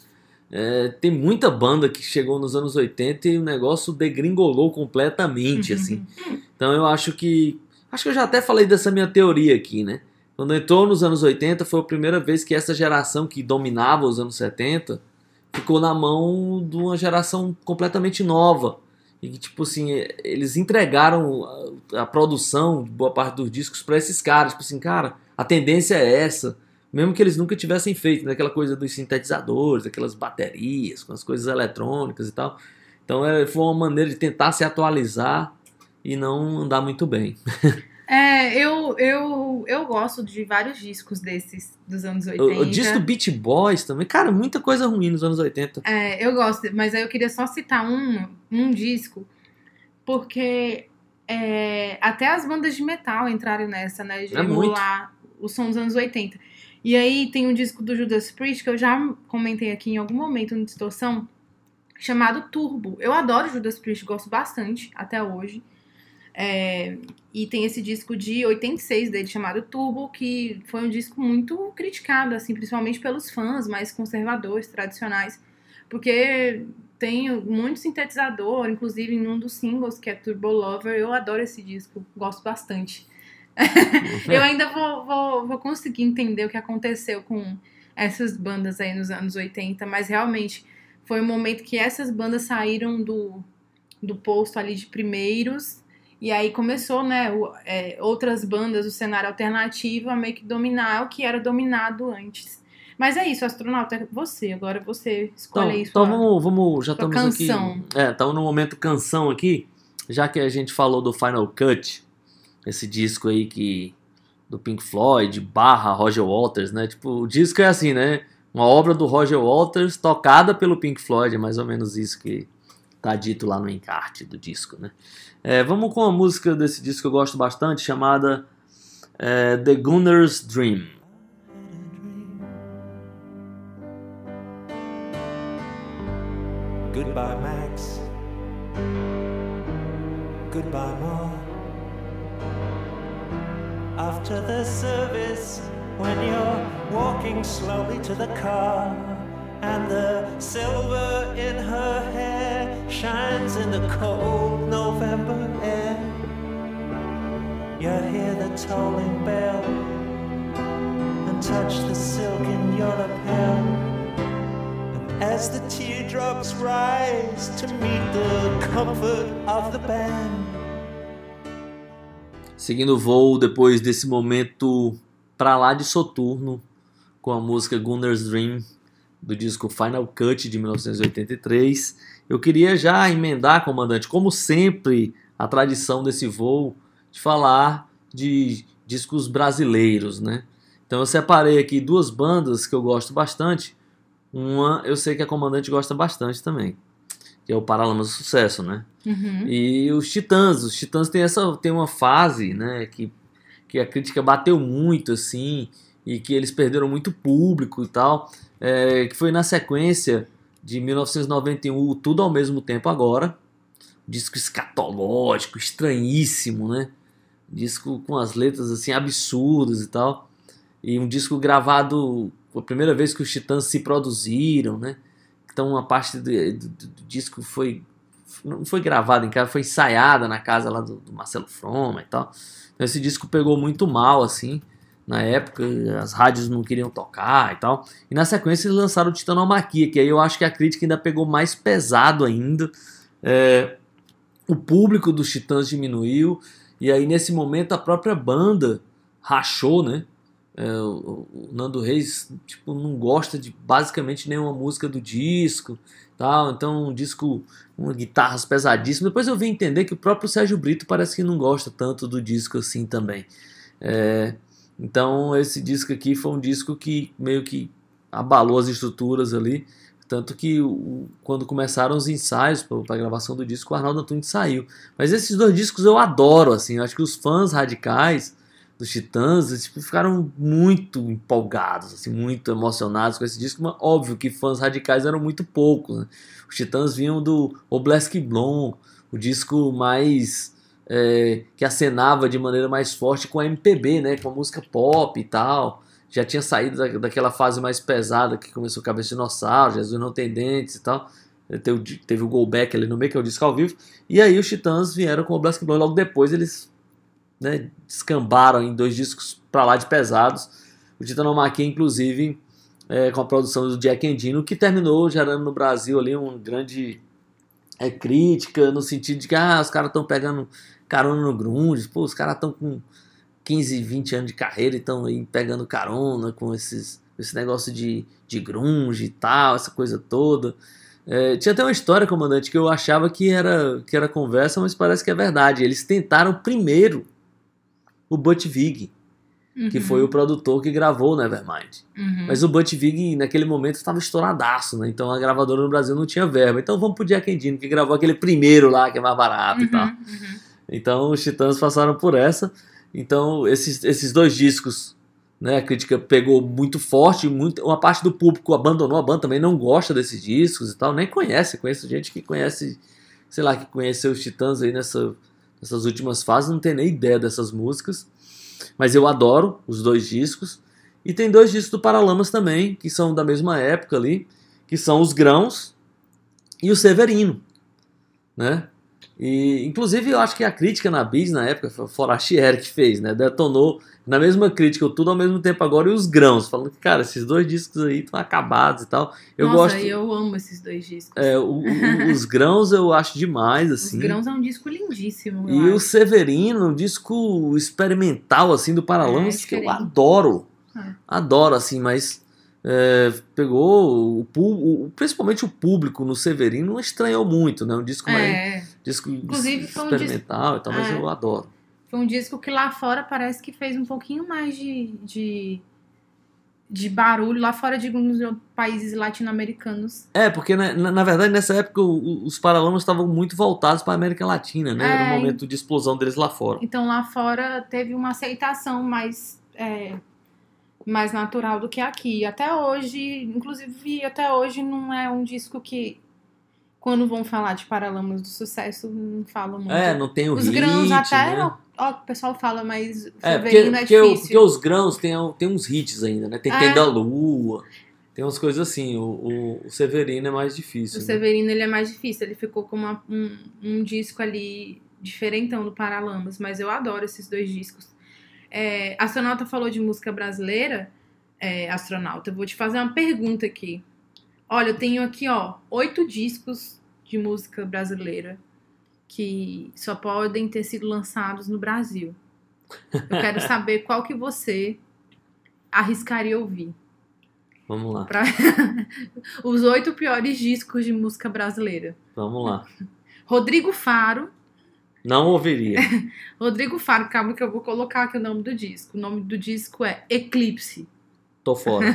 É, tem muita banda que chegou nos anos 80 e o negócio degringolou completamente, assim. Então eu acho que. Acho que eu já até falei dessa minha teoria aqui, né? Quando entrou nos anos 80, foi a primeira vez que essa geração que dominava os anos 70 ficou na mão de uma geração completamente nova. E que, tipo assim, eles entregaram a, a produção de boa parte dos discos para esses caras. Tipo assim, cara, a tendência é essa. Mesmo que eles nunca tivessem feito, né? aquela coisa dos sintetizadores, aquelas baterias, com as coisas eletrônicas e tal. Então é, foi uma maneira de tentar se atualizar e não andar muito bem. É, eu, eu, eu gosto de vários discos desses dos anos 80. O, o disco do Beach Boys também, cara, muita coisa ruim nos anos 80. É, eu gosto, mas aí eu queria só citar um, um disco, porque é, até as bandas de metal entraram nessa, né? De É emular o som dos anos 80. E aí tem um disco do Judas Priest, que eu já comentei aqui em algum momento no Distorção, chamado Turbo. Eu adoro Judas Priest, gosto bastante, até hoje. É, e tem esse disco de 86 dele, chamado Turbo, que foi um disco muito criticado, assim, principalmente pelos fãs mais conservadores, tradicionais, porque tem muito sintetizador, inclusive em um dos singles, que é Turbo Lover, eu adoro esse disco, gosto bastante. Eu ainda vou, vou, vou conseguir entender o que aconteceu com essas bandas aí nos anos 80, mas realmente foi um momento que essas bandas saíram do, do posto ali de primeiros e aí começou, né, o- é, outras bandas, o cenário alternativo a meio que dominar o que era dominado antes. Mas é isso, astronauta, é você. Agora você escolhe Então, aí então vamos, vamos, já estamos canção. aqui. É, estamos no momento canção aqui, já que a gente falou do Final Cut, esse disco aí que do Pink Floyd barra Roger Waters, né? Tipo, o disco é assim, né? Uma obra do Roger Waters tocada pelo Pink Floyd, é mais ou menos isso que tá dito lá no encarte do disco, né? É, vamos com a música desse disco que eu gosto bastante, chamada é, The Gunner's Dream. Goodbye, Max. Goodbye, Ma. After the service, when you're walking slowly to the car, and the silver in her hair shines in the cold November air, you hear the tolling bell and touch the silk in your lapel. And as the teardrops rise to meet the comfort of the band. Seguindo o voo depois desse momento pra lá de soturno com a música Gunner's Dream do disco Final Cut de 1983. Eu queria já emendar, comandante, como sempre, a tradição desse voo de falar de discos brasileiros, né? Então eu separei aqui duas bandas que eu gosto bastante. Uma eu sei que a comandante gosta bastante também, que é o Paralamas do Sucesso, né? Uhum. E os Titãs, os Titãs tem essa tem uma fase, né, que, que a crítica bateu muito assim e que eles perderam muito público e tal, é, que foi na sequência de 1991, o Tudo ao mesmo tempo agora, disco escatológico, estranhíssimo, né? Disco com as letras assim absurdas e tal. E um disco gravado a primeira vez que os Titãs se produziram, né? Então uma parte do, do- do disco foi não foi gravada em casa, foi ensaiada na casa lá do, do Marcelo Froma e tal. Então esse disco pegou muito mal, assim, na época, as rádios não queriam tocar e tal. E na sequência eles lançaram o Titanomaquia, que aí eu acho que a crítica ainda pegou mais pesado ainda. É, o público dos Titãs diminuiu, e aí nesse momento a própria banda rachou, né? É, o, Nando Reis tipo, não gosta de basicamente nenhuma música do disco tal, então um disco com guitarras pesadíssimas. Depois eu vim entender que o próprio Sérgio Brito parece que não gosta tanto do disco assim também. É, Então esse disco aqui foi um disco que meio que abalou as estruturas ali. Tanto que o- quando começaram os ensaios para a gravação do disco, o Arnaldo Antunes saiu. Mas esses dois discos eu adoro, assim. Eu acho que os fãs radicais dos Titãs tipo, ficaram muito empolgados, assim, muito emocionados com esse disco. Mas óbvio que fãs radicais eram muito poucos. Né? Os Titãs vinham do Oblesk Blom, o disco mais é, que acenava de maneira mais forte com a MPB, né, com a música pop e tal. Já tinha saído da, daquela fase mais pesada que começou Cabeça de Dinossauro, Jesus Não Tem Dentes e tal. Teve, teve o Go Back ali no meio, que é o disco ao vivo. E aí os Titãs vieram com o Black Blow. Logo depois eles né, descambaram em dois discos pra lá de pesados. O Titanomaquia, inclusive, é, com a produção do Jack Endino, que terminou gerando no Brasil ali uma grande é, crítica, no sentido de que ah, os caras estão pegando carona no grunge, pô, os caras estão com 15, 20 anos de carreira e estão aí pegando carona com esses, esse negócio de, de grunge e tal, essa coisa toda. É, tinha até uma história, comandante, que eu achava que era, que era conversa, mas parece que é verdade. Eles tentaram primeiro o Butch Vig, que Uhum, foi o produtor que gravou o Nevermind. uhum. Mas o Butch Vig, naquele momento, estava estouradaço, né? Então a gravadora no Brasil não tinha verba. Então vamos pro Jack Endino, que gravou aquele primeiro lá, que é mais barato e tal. Uhum, uhum. Então os Titãs passaram por essa. Então esses, esses dois discos, né, a crítica pegou muito forte, muito, uma parte do público abandonou a banda, também não gosta desses discos e tal, nem conhece, conheço gente que conhece, sei lá, que conheceu os Titãs aí nessa, nessas últimas fases, não tem nem ideia dessas músicas. Mas eu adoro os dois discos. E tem dois discos do Paralamas também, que são da mesma época ali, que são os Grãos e o Severino, né? E, inclusive, eu acho que a crítica na Bis, na época, foi o Forastieri que fez, né? Detonou na mesma crítica, tudo ao mesmo tempo agora, e os grãos, falando que, cara, esses dois discos aí estão acabados e tal. Eu Nossa, gosto. eu amo esses dois discos. é, o- o- os grãos eu acho demais, Os assim. Grãos é um disco lindíssimo. E eu o acho. Severino, um disco experimental, assim, do Paralamas, É, que eu adoro. É. Adoro, assim, mas é, pegou o, o- principalmente o público no Severino estranhou muito, né? Um disco mais É, disco Inclusive, foi um disco- experimental e tal, mas É. eu adoro. Foi um disco que lá fora parece que fez um pouquinho mais de, de, de barulho, lá fora de alguns países latino-americanos. É, porque na, na- na verdade nessa época os Paralamas estavam muito voltados para a América Latina, né? Era É, o momento de explosão deles lá fora. Então lá fora teve uma aceitação mais, é, mais natural do que aqui. Até hoje, inclusive até hoje não é um disco que quando vão falar de Paralamas do Sucesso não falam muito. É, não tem o Os hit, grãos até, né? ó, o pessoal fala, mas É, porque, Severino é porque, difícil. porque os grãos tem, tem uns hits ainda, né? Tem É. Tem da Lua, tem umas coisas assim. O, o- o Severino é mais difícil. O né? Severino ele é mais difícil, ele ficou com uma- um, um disco ali diferentão do Paralamas, mas eu adoro esses dois discos. É, astronauta falou de música brasileira. É, astronauta, eu vou te fazer uma pergunta aqui. Olha, eu tenho aqui, ó, oito discos de música brasileira que só podem ter sido lançados no Brasil. Eu quero saber qual que você arriscaria ouvir. Vamos lá, Pra- Os oito piores discos de música brasileira. vamos lá. Rodrigo Faro. Não ouviria. Rodrigo Faro, calma que eu vou colocar aqui o nome do disco. O nome do disco é Eclipse. Tô fora.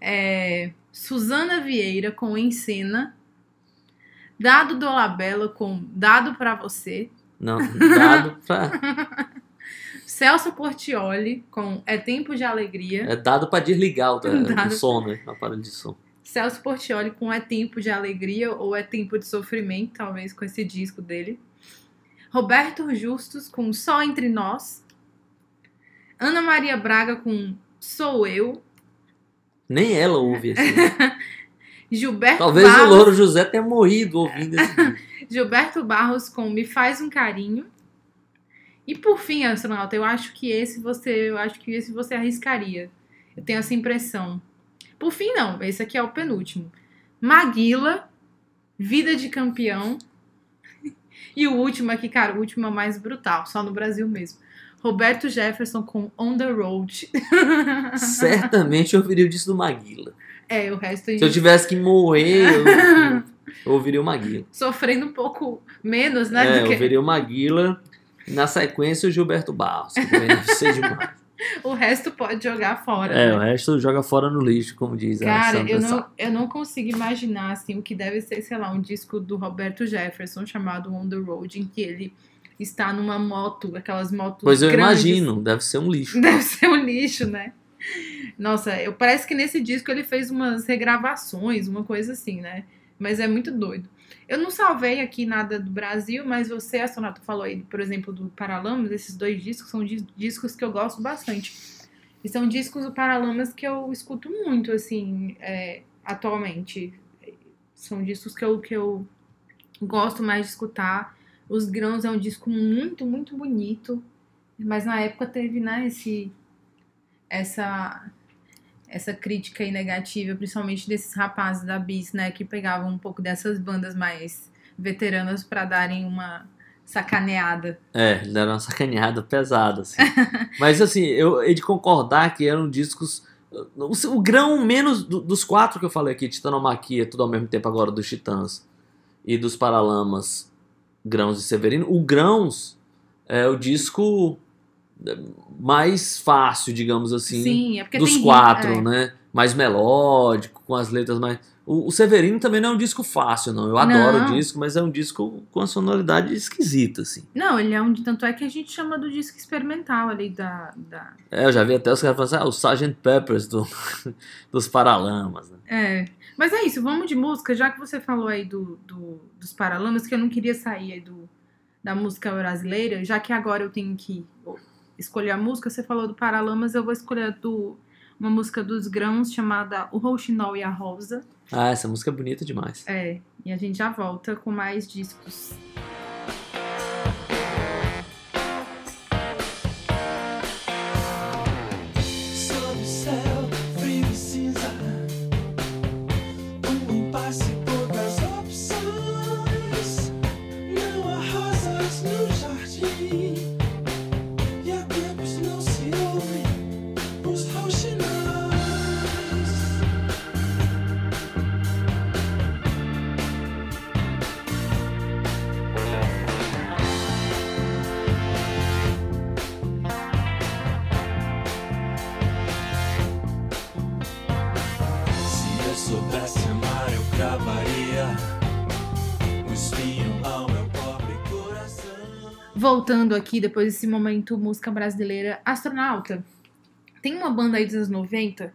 É, Suzana Vieira com Encena. Dado Dolabella com Dado Pra Você. Não, dado pra. Celso Portioli com É Tempo de Alegria. É dado pra desligar o, o Dado. som, né? O aparelho de som. Celso Portioli com É Tempo de Alegria ou É Tempo de Sofrimento, talvez com esse disco dele. Roberto Justus com Só Entre Nós. Ana Maria Braga com Sou Eu. Nem ela ouve assim. Gilberto Talvez o Barros, Louro José tenha morrido ouvindo esse. Gilberto Barros com Me Faz um Carinho. E por fim, astronauta, eu acho que esse você, eu acho que esse você arriscaria. Eu tenho essa impressão. Por fim, não. Esse aqui é o penúltimo. Maguila, Vida de Campeão. E o último aqui, cara, o último é o mais brutal, só no Brasil mesmo. Roberto Jefferson com On the Road. Certamente eu ouviria o disco do Maguila. É, o resto Se eu tivesse que morrer, eu, eu ouviria o Maguila. sofrendo um pouco menos, né? É, do eu que- ouviria o Maguila. E na sequência o Gilberto Barros, que também deve ser demais. O resto pode jogar fora. É, né? o resto joga fora no lixo, como diz a Cara, eu não, eu não consigo imaginar assim o que deve ser, sei lá, um disco do Roberto Jefferson chamado On the Road, em que ele está numa moto, aquelas motos Pois eu grandes. imagino, deve ser um lixo. Deve ser um lixo, né? Nossa, eu, parece que nesse disco ele fez umas regravações, uma coisa assim, né? Mas é muito doido. Eu não salvei aqui nada do Brasil, mas você, a Sonata, falou aí, por exemplo, do Paralamas, esses dois discos são dis- discos que eu gosto bastante. E são discos do Paralamas que eu escuto muito, assim, é, atualmente. São discos que eu, que eu gosto mais de escutar. Os Grãos é um disco muito, muito bonito. Mas na época teve, né, esse, essa, essa crítica aí negativa, principalmente desses rapazes da Bis, né, que pegavam um pouco dessas bandas mais veteranas pra darem uma sacaneada. É, deram uma sacaneada pesada, assim. Mas assim, eu hei de concordar que eram discos. O, o grão menos do- dos quatro que eu falei aqui, Titanomaquia, tudo ao mesmo tempo agora dos Titãs e dos Paralamas, Grãos e Severino. O Grãos é o disco é, mais fácil, digamos assim, Sim, é dos quatro, é. né? Mais melódico, com as letras mais. O, o Severino também não é um disco fácil, não. Eu adoro Não. o disco, mas é um disco com a sonoridade esquisita, assim. Não, ele é um. Tanto é que a gente chama do disco experimental ali da. da... É, eu já vi até os caras falando assim, ah, o Sgt. Peppers do, dos Paralamas, né? É. Mas é isso, vamos de música, já que você falou aí do, do- dos Paralamas, que eu não queria sair aí do, da música brasileira, já que agora eu tenho que escolher a música, você falou do Paralamas, eu vou escolher do, uma música dos Grãos chamada O Rouxinol e a Rosa. Ah, essa música é bonita demais. É, e a gente já volta com mais discos. Voltando aqui, depois desse momento música brasileira, Astronauta. Tem uma banda aí dos anos 90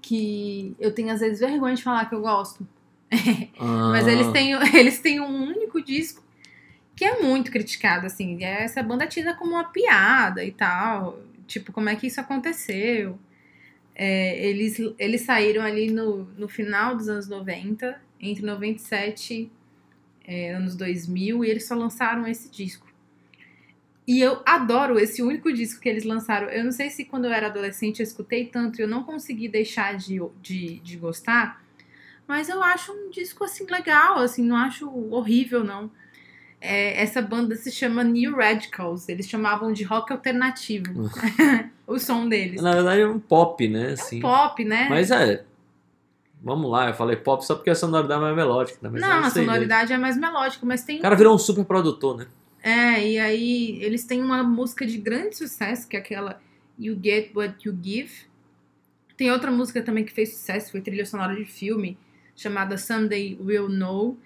que eu tenho às vezes vergonha de falar que eu gosto. Mas Ah, eles têm, eles têm um único disco que é muito criticado, assim. É essa banda é tida como uma piada e tal. Tipo, como é que isso aconteceu? É, eles, eles saíram ali no, no final dos anos 90, entre 97 e anos 2000, e eles só lançaram esse disco. E eu adoro esse único disco que eles lançaram. Eu não sei se quando eu era adolescente eu escutei tanto e eu não consegui deixar de, de, de gostar, mas eu acho um disco assim legal, assim, não acho horrível, não. É, essa banda se chama New Radicals, eles chamavam de rock alternativo. o som deles. Na verdade é um pop, né? Assim. Pop, né? Mas é. Vamos lá, eu falei pop só porque a sonoridade é mais melódica. Né? Mas não, a mesmo. sonoridade é mais melódica, mas tem O cara virou um super produtor, né? É, e aí eles têm uma música de grande sucesso, que é aquela You Get What You Give. Tem outra música também que fez sucesso, foi trilha sonora de filme, chamada Someday We'll Know.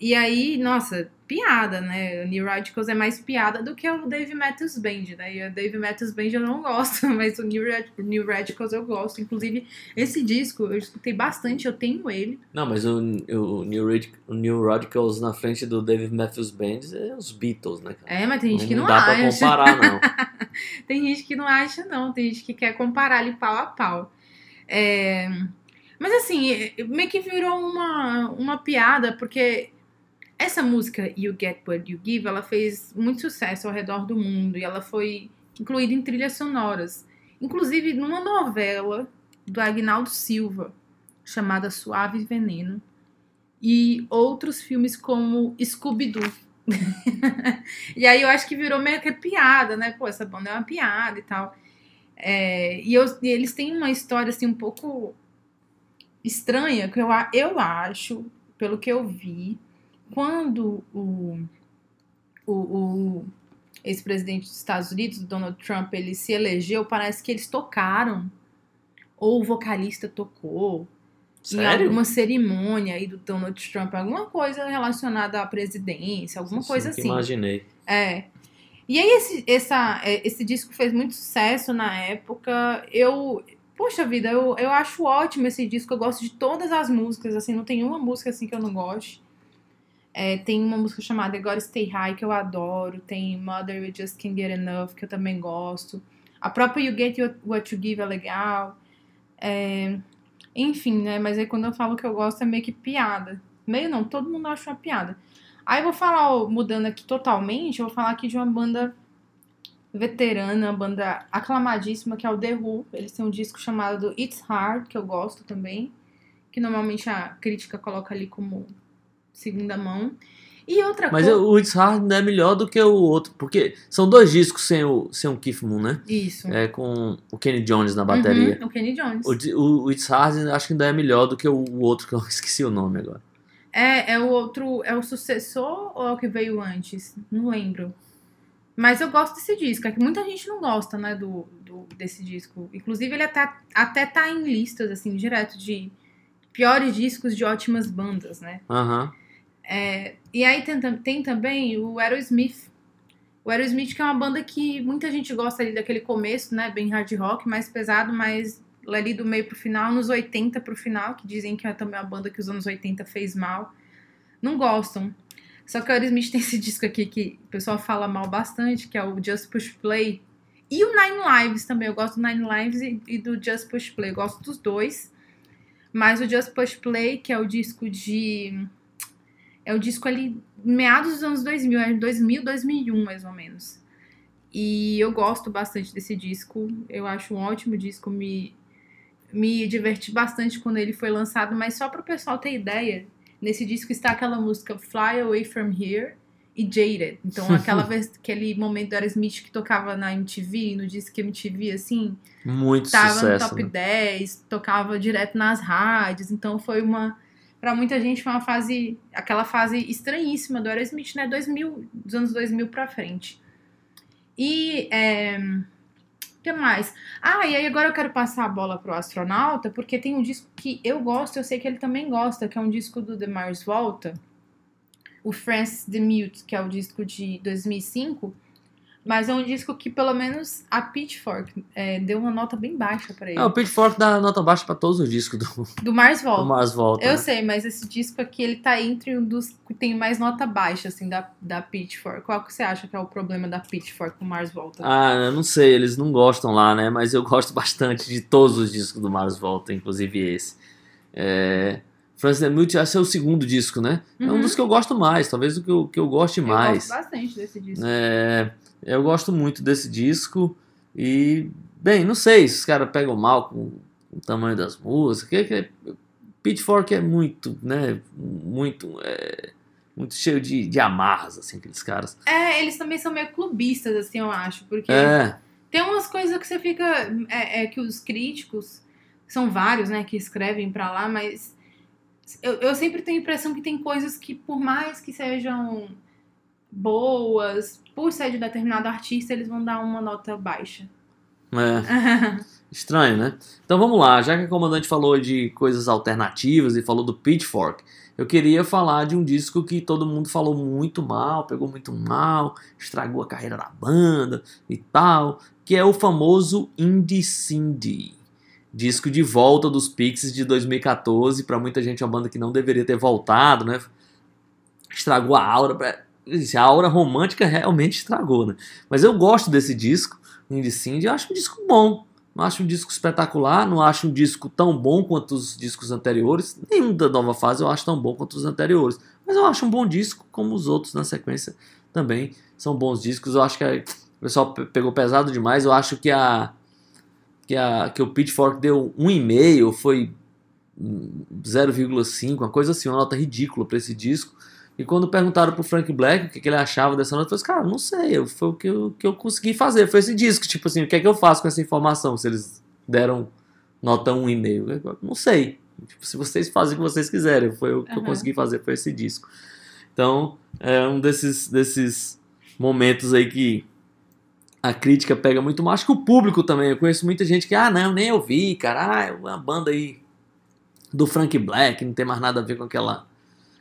E aí, nossa, piada, né? O New Radicals é mais piada do que o Dave Matthews Band, né? E o Dave Matthews Band eu não gosto, mas o New, Rad- o New Radicals eu gosto. Inclusive, esse disco eu escutei bastante, eu tenho ele. Não, mas o, o, New, o New Radicals na frente do David Matthews Band é os Beatles, né, cara? É, mas tem gente que não, dá pra acha. comparar, não. Tem gente que não acha, não. Tem gente que quer comparar ali pau a pau. É, Mas assim, meio que virou uma, uma piada, porque essa música You Get What You Give, ela fez muito sucesso ao redor do mundo e ela foi incluída em trilhas sonoras. Inclusive numa novela do Agnaldo Silva, chamada Suave Veneno. E outros filmes como Scooby-Doo. e aí eu acho que virou meio que piada, né? Pô, essa banda é uma piada e tal. É, e, eu- e eles têm uma história assim um pouco estranha, que eu, eu acho, pelo que eu vi, quando o, o, o, ex-presidente dos Estados Unidos, Donald Trump, ele se elegeu, parece que eles tocaram. Ou o vocalista tocou. Em Sério? alguma cerimônia aí do Donald Trump, alguma coisa relacionada à presidência, alguma Sim, coisa assim. Imaginei. É. E aí esse, essa, é, esse disco fez muito sucesso na época. Eu, poxa vida, eu, eu acho ótimo esse disco. Eu gosto de todas as músicas, assim, não tem uma música assim que eu não goste. É, tem uma música chamada Agora Stay High que eu adoro. Tem Mother We Just Can't Get Enough que eu também gosto. A própria You Get What- What You Give é legal. É, enfim, né? Mas aí quando eu falo que eu gosto é meio que piada. Meio não, todo mundo acha uma piada. Aí eu vou falar, ó, mudando aqui totalmente, eu vou falar aqui de uma banda veterana, uma banda aclamadíssima, que é o The Who. Eles têm um disco chamado It's Hard, que eu gosto também. Que normalmente a crítica coloca ali como segunda mão. E outra Mas coisa. o It's Hard ainda é melhor do que o outro, porque são dois discos sem o, sem o Keith Moon, né? Isso. É com o Kenny Jones na bateria. Uhum, o Kenny Jones. O, o, o It's Hard acho que ainda é melhor do que o, o outro, que eu esqueci o nome agora. É, é o outro. É o sucessor ou é o que veio antes? Não lembro. Mas eu gosto desse disco. É que muita gente não gosta, né, do, do- desse disco. Inclusive, ele até, até tá em listas, assim, direto de piores discos de ótimas bandas, né? Aham. É, e aí tem, tem também o Aerosmith. O Aerosmith que é uma banda que muita gente gosta ali daquele começo, né? Bem hard rock, mais pesado, mas ali do meio pro final, nos 80 pro final, que dizem que é também uma banda que os anos 80 fez mal. Não gostam. Só que o Aerosmith tem esse disco aqui que o pessoal fala mal bastante, que é o Just Push Play. E o Nine Lives também. Eu gosto do Nine Lives e, e do Just Push Play. Eu gosto dos dois. Mas o Just Push Play, que é o disco de. É o disco ali, meados dos anos 2000, é 2000, 2001 mais ou menos. E eu gosto bastante desse disco. Eu acho um ótimo disco. Me, me diverti bastante quando ele foi lançado, mas só para o pessoal ter ideia, nesse disco está aquela música Fly Away From Here e Jaded. Então, aquela vez, aquele momento do Aerosmith que tocava na MTV, no disco MTV, assim, Muito tava sucesso. no top né? 10, tocava direto nas rádios, então foi uma Pra muita gente foi uma fase, aquela fase estranhíssima do Aerosmith, né, 2000, dos anos 2000 pra frente. E é, que mais? Ah, e aí agora eu quero passar a bola pro astronauta, porque tem um disco que eu gosto, eu sei que ele também gosta, que é um disco do The Mars Volta, o Francis the Mute, que é o disco de 2005, mas é um disco que pelo menos a Pitchfork é, deu uma nota bem baixa pra ele. É, o Pitchfork dá nota baixa pra todos os discos do, Do Mars do Volta. Mars Volta. Eu né? sei, mas esse disco aqui, ele tá entre um dos que tem mais nota baixa, assim, da, da Pitchfork. Qual que você acha que é o problema da Pitchfork com Mars Volta? Ah, eu não sei, eles não gostam lá, né? Mas eu gosto bastante de todos os discos do Mars Volta, inclusive esse. É... Francis the Mute, esse é o segundo disco, né? É um Uhum. dos que eu gosto mais, talvez o que eu, que eu goste eu mais. gosto bastante desse disco. É, eu gosto muito desse disco e, bem, não sei se os caras pegam mal com o tamanho das músicas. Que, que, Pitchfork é muito, né? Muito, é, muito cheio de, de amarras, assim, aqueles caras. É, eles também são meio clubistas, assim, eu acho. Porque É, tem umas coisas que você fica. É, é que os críticos, são vários, né, que escrevem pra lá, mas. Eu, eu sempre tenho a impressão que tem coisas que, por mais que sejam boas, por ser de determinado artista, eles vão dar uma nota baixa. é. Estranho, né? Então vamos lá, já que a comandante falou de coisas alternativas e falou do Pitchfork, eu queria falar de um disco que todo mundo falou muito mal, pegou muito mal, estragou a carreira da banda e tal, que é o famoso Indie Cindy. Disco de volta dos Pixies de 2014, pra muita gente é uma banda que não deveria ter voltado, né? Estragou a aura, a aura romântica realmente estragou, né? Mas eu gosto desse disco, Indie Cindy, eu acho um disco bom. Não acho um disco espetacular, não acho um disco tão bom quanto os discos anteriores. Nenhum da nova fase eu acho tão bom quanto os anteriores. Mas eu acho um bom disco, como os outros na sequência também são bons discos. Eu acho que a- o pessoal pe- pegou pesado demais. Eu acho que a que, a, que o Pitchfork deu um e-mail, foi hum, 0,5, uma coisa assim, uma nota ridícula para esse disco. E quando perguntaram pro Frank Black o que, que ele achava dessa nota, eu falei, assim, cara, não sei, eu- foi o que eu, que eu consegui fazer, foi esse disco. Tipo assim, o que é que eu faço com essa informação se eles deram nota 1,5? Eu Não sei. Tipo, se vocês fazem o que vocês quiserem, foi o que eu Aham. consegui fazer, foi esse disco. Então, é um desses, desses momentos aí que a crítica pega muito. Acho que o público também. Eu conheço muita gente que, ah, não, nem ouvi, cara. Ah, é uma banda aí do Frank Black, não tem mais nada a ver com aquela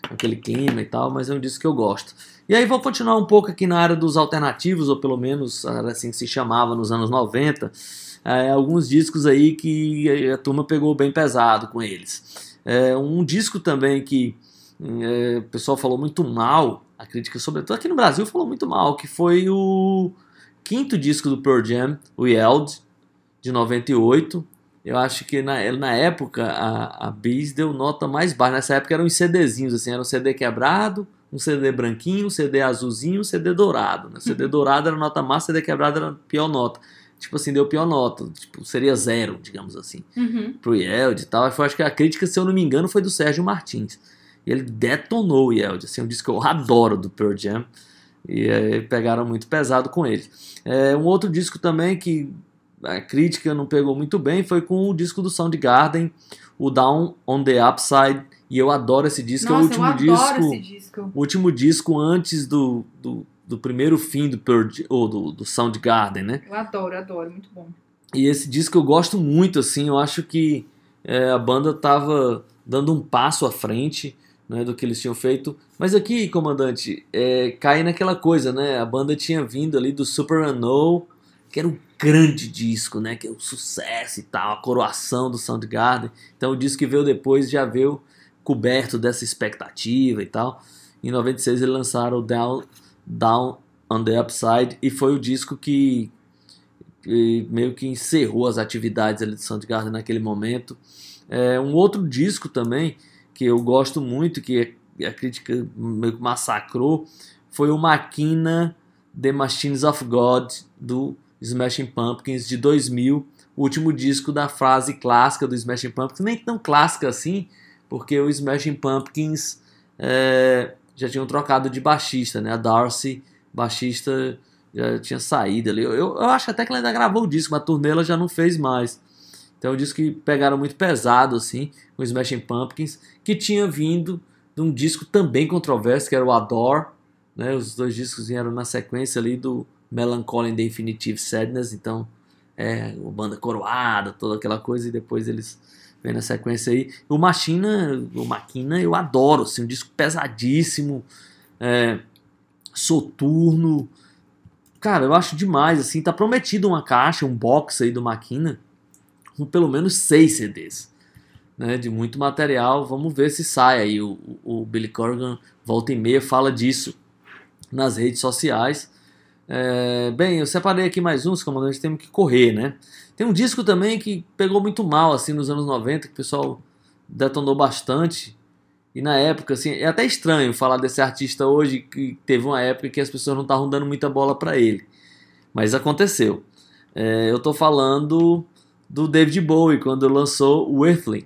aquele clima e tal, mas é um disco que eu gosto. E aí vou continuar um pouco aqui na área dos alternativos, ou pelo menos era assim que se chamava nos anos 90. É, alguns discos aí que a turma pegou bem pesado com eles. É, um disco também que é, o pessoal falou muito mal, a crítica, sobretudo aqui no Brasil, falou muito mal, que foi o quinto disco do Pearl Jam, o Yelled, de 98. Eu acho que na, na época a, a Bis deu nota mais baixa. Nessa época eram os CDzinhos, assim, era um CD quebrado, um CD branquinho, um CD azulzinho, um CD dourado. Né? CD dourado era nota máxima, CD quebrado era pior nota. Tipo assim, deu pior nota. Tipo, seria zero, digamos assim. Uhum. Pro Yeld e tal. Eu acho que a crítica, se eu não me engano, foi do Sérgio Martins. E ele detonou o Yeld. Assim, um disco que eu adoro do Pearl Jam. E aí pegaram muito pesado com ele. É, um outro disco também que a crítica não pegou muito bem foi com o disco do Soundgarden, o Down on the Upside. E eu adoro esse disco, é o Nossa, último eu adoro disco. esse disco. O último disco antes do, do, do primeiro fim do, ou do, do Soundgarden, né? Eu adoro, adoro, muito bom. E esse disco eu gosto muito, assim, eu acho que é, a banda tava dando um passo à frente né, do que eles tinham feito. Mas aqui, comandante, é, cai naquela coisa, né? A banda tinha vindo ali do Super Unknown, que era um grande disco, né? Que é o sucesso e tal, a coroação do Soundgarden. Então o disco que veio depois já veio coberto dessa expectativa e tal. Em 96 eles lançaram o Down, Down on the Upside e foi o disco que, que meio que encerrou as atividades ali do Soundgarden naquele momento. É, um outro disco também que eu gosto muito, que a crítica meio que massacrou, foi o Maquina The Machines of God do Smashing Pumpkins de 2000, o último disco da frase clássica do Smashing Pumpkins, nem tão clássica assim, porque o Smashing Pumpkins é, já tinham trocado de baixista, né? A Darcy, baixista, já tinha saído ali. Eu, eu, eu acho até que ela ainda gravou o disco, mas a turnê ela já não fez mais. Então é um disco que pegaram muito pesado, assim, o Smashing Pumpkins, que tinha vindo de um disco também controverso, que era o Adore, né? Os dois discos vieram na sequência ali do Melancholy and Definitive Sadness, então é uma banda coroada, toda aquela coisa, e depois eles vêm na sequência aí. O Machina, o Maquina, eu adoro, assim, um disco pesadíssimo, é, soturno. Cara, eu acho demais, assim, tá prometido uma caixa, um box aí do Maquina, com pelo menos seis CDs. Né, de muito material, vamos ver se sai aí. O, o o Billy Corgan volta e meia fala disso nas redes sociais. É, bem, eu separei aqui mais uns, comandante, temos que correr, né? Tem um disco também que pegou muito mal, assim, nos anos 90, que o pessoal detonou bastante. E na época, assim, é até estranho falar desse artista hoje, que teve uma época que as pessoas não estavam dando muita bola para ele. Mas aconteceu. É, eu tô falando do David Bowie, quando lançou o Earthling,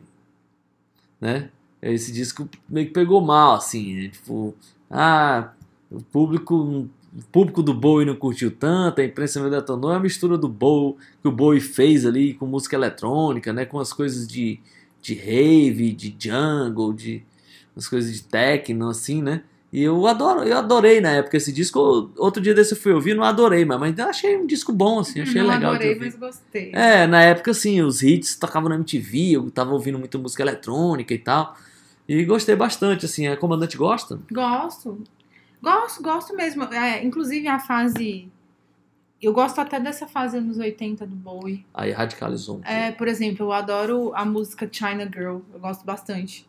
né? Esse disco meio que pegou mal, assim, né? tipo, ah, o público, o público do Bowie não curtiu tanto, a imprensa meio detonou, é a mistura do Bowie, que o Bowie fez ali com música eletrônica, né, com as coisas de, de rave, de jungle, de as coisas de techno, assim, né, e eu adoro, eu adorei na época esse disco, outro dia desse eu fui ouvir, não adorei, mas, mas achei um disco bom, assim, achei não legal adorei, mas gostei. É, na época, assim, os hits tocavam na MTV, eu tava ouvindo muita música eletrônica e tal. E gostei bastante, assim. A comandante gosta? Gosto. Gosto, gosto mesmo. É, inclusive a fase. Eu gosto até dessa fase anos 80 do Bowie. Aí radicalizou um. É, por exemplo, eu adoro a música China Girl. Eu gosto bastante.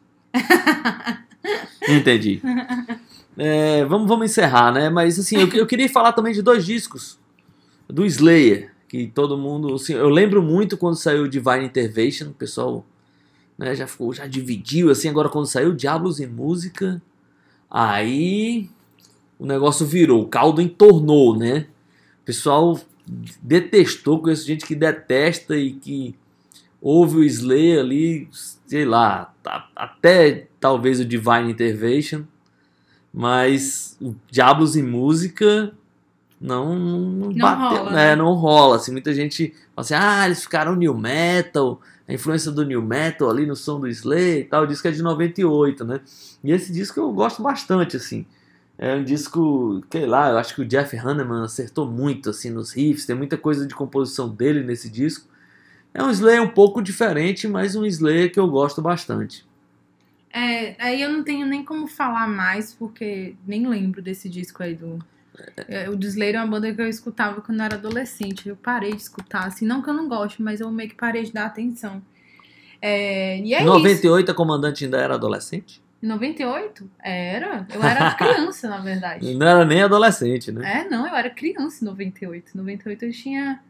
Entendi. É, vamos, vamos encerrar, né? Mas, assim, eu, eu queria falar também de dois discos. Do Slayer, que todo mundo... Assim, eu lembro muito quando saiu Divine Intervention, o pessoal né, já ficou, já dividiu, assim. Agora, quando saiu Diablos em Música, aí o negócio virou, o caldo entornou, né? O pessoal detestou, conheço gente que detesta e que ouve o Slayer ali, sei lá, até talvez o Divine Intervention, mas o Diablos em Música não, não, bateu, rola, né? né? Não rola, assim, muita gente fala assim, ah, eles ficaram new metal, a influência do new metal ali no som do Slayer e tal, o disco é de 98, né? E esse disco eu gosto bastante, assim. É um disco, sei lá, eu acho que o Jeff Hanneman acertou muito assim nos riffs, tem muita coisa de composição dele nesse disco. É um Slayer um pouco diferente, mas um Slayer que eu gosto bastante. É, aí eu não tenho nem como falar mais, porque nem lembro desse disco aí do. É, O do Slayer é uma banda que eu escutava quando eu era adolescente. Eu parei de escutar, assim, não que eu não goste, mas eu meio que parei de dar atenção. É, e é Em isso. 98 a comandante ainda era adolescente? Em 98? Era. Eu era criança, na verdade. Não era nem adolescente, né? É, não, eu era criança em 98. Em 98 eu tinha.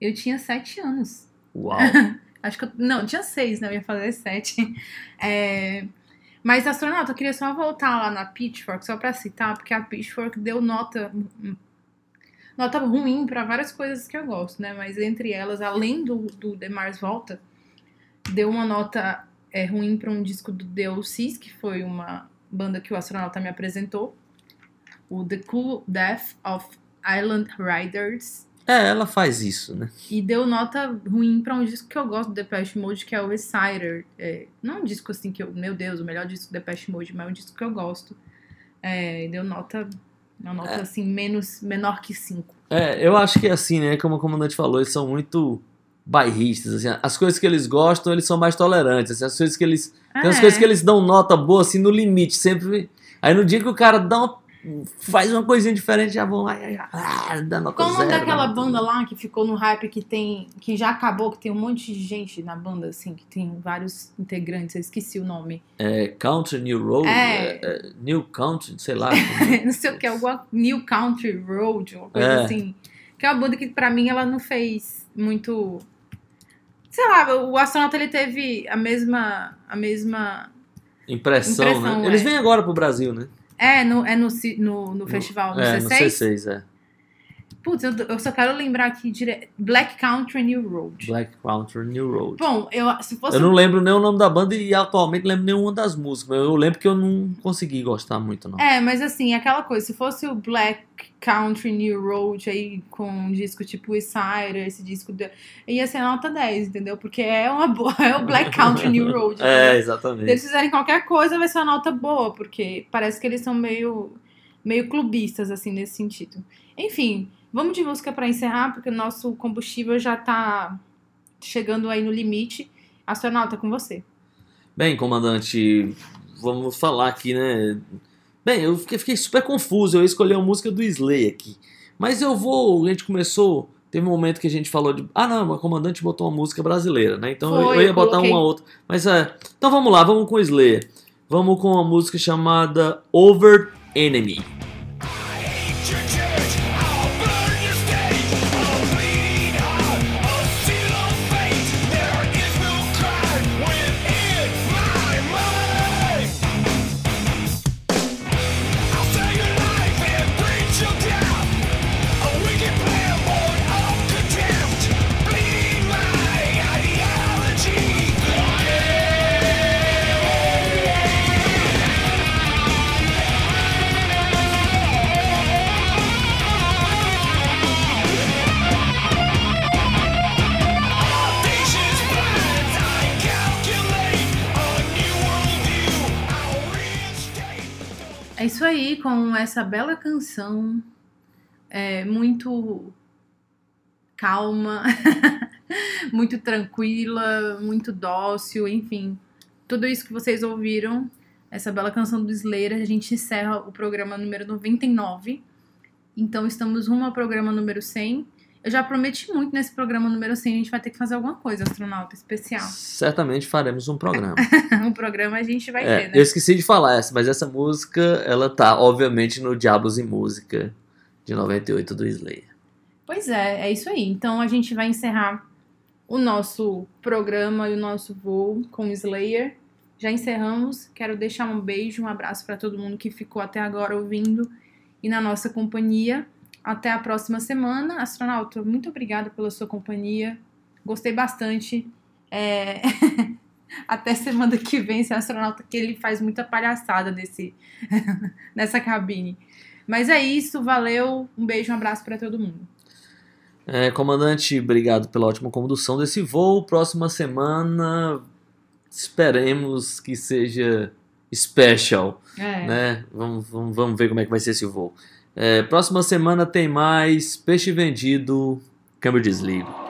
Eu tinha 7 anos. Uau. Acho que eu. Não, tinha 6, né? Eu ia fazer 7. É, mas, astronauta, eu queria só voltar lá na Pitchfork, só pra citar, porque a Pitchfork deu nota. Nota ruim pra várias coisas que eu gosto, né? Mas entre elas, além do, do The Mars Volta, deu uma nota é, ruim pra um disco do The Oasis, que foi uma banda que o astronauta me apresentou. O The Cool Death of Island Riders. É, ela faz isso, né? E deu nota ruim pra um disco que eu gosto do Depeche Mode, que é o Reciter. É, não é um disco assim que eu, meu Deus, o melhor disco do Depeche Mode, mas é um disco que eu gosto. É, deu nota, uma nota assim, menos, menor que 5. É, eu acho que é assim, né? Como o comandante falou, eles são muito bairristas, assim, as coisas que eles gostam, eles são mais tolerantes, assim, as coisas que eles tem umas É. coisas que eles dão nota boa assim no limite, sempre. Aí no dia que o cara dá uma- faz uma coisinha diferente, já vão lá ah, dá nota Como zero. daquela banda lá que ficou no hype que tem. que já acabou, que tem um monte de gente na banda, assim, que tem vários integrantes, eu esqueci o nome. É, Country New Road, É. é, é, New Country, sei lá. não sei o que, alguma New Country Road, uma coisa É. assim. Que é uma banda que pra mim ela não fez muito. Sei lá, o astronauta ele teve a mesma. a mesma. Impressão, Impressão, né? Eles é. vêm agora pro Brasil, né? É, no, é no, no, no festival, no é, C6? no C6, é. Putz, eu, eu só quero lembrar aqui dire... Black Country New Road. Black Country New Road. Bom, eu, se fosse. Eu não lembro nem o nome da banda e atualmente lembro nenhuma das músicas, eu lembro que eu não consegui gostar muito, não. É, mas assim, aquela coisa, se fosse o Black Country New Road aí com um disco tipo Insider, esse disco de... ia ser nota 10, entendeu? Porque é uma boa, é o Black Country New Road. É, entendeu? Se exatamente. eles fizerem qualquer coisa, vai ser uma nota boa, porque parece que eles são meio, meio clubistas, assim, nesse sentido. Enfim, vamos de música pra encerrar, porque o nosso combustível já tá chegando aí no limite. Astronauta, com você. Bem, comandante, vamos falar aqui, né? Bem, eu fiquei, fiquei super confuso. Eu escolhi a música do Slay aqui. Mas eu vou. A gente começou. Teve um momento que a gente falou de. Ah, não, o comandante botou uma música brasileira, né? Então eu- Foi, eu ia eu botar coloquei. uma outra. Mas é. Então vamos lá, vamos com o Slayer. Vamos com uma música chamada Over Enemy. Essa bela canção, é, muito calma, muito tranquila, muito dócil, enfim. Tudo isso que vocês ouviram, essa bela canção do Slayer, a gente encerra o programa número 99. Então estamos rumo ao programa número 100. Eu já prometi muito nesse programa número 100, a gente vai ter que fazer alguma coisa, astronauta especial. Certamente faremos um programa. um programa a gente vai É, ter, né? eu esqueci de falar essa, mas essa música, ela tá, obviamente, no Diabos em Música de 98 do Slayer. Pois é, é isso aí. Então a gente vai encerrar o nosso programa e o nosso voo com o Slayer. Já encerramos. Quero deixar um beijo, um abraço para todo mundo que ficou até agora ouvindo e na nossa companhia. Até a próxima semana. Astronauta, muito obrigada pela sua companhia. Gostei bastante. É, Até semana que vem, esse astronauta que ele faz muita palhaçada nesse... nessa cabine. Mas é isso, valeu. Um beijo, um abraço para todo mundo. É, comandante, obrigado pela ótima condução desse voo. Próxima semana esperemos que seja Special, É. né? Vamos, vamos, vamos ver como é que vai ser esse voo. É, próxima semana tem mais Peixe Vendido, câmbio desligo.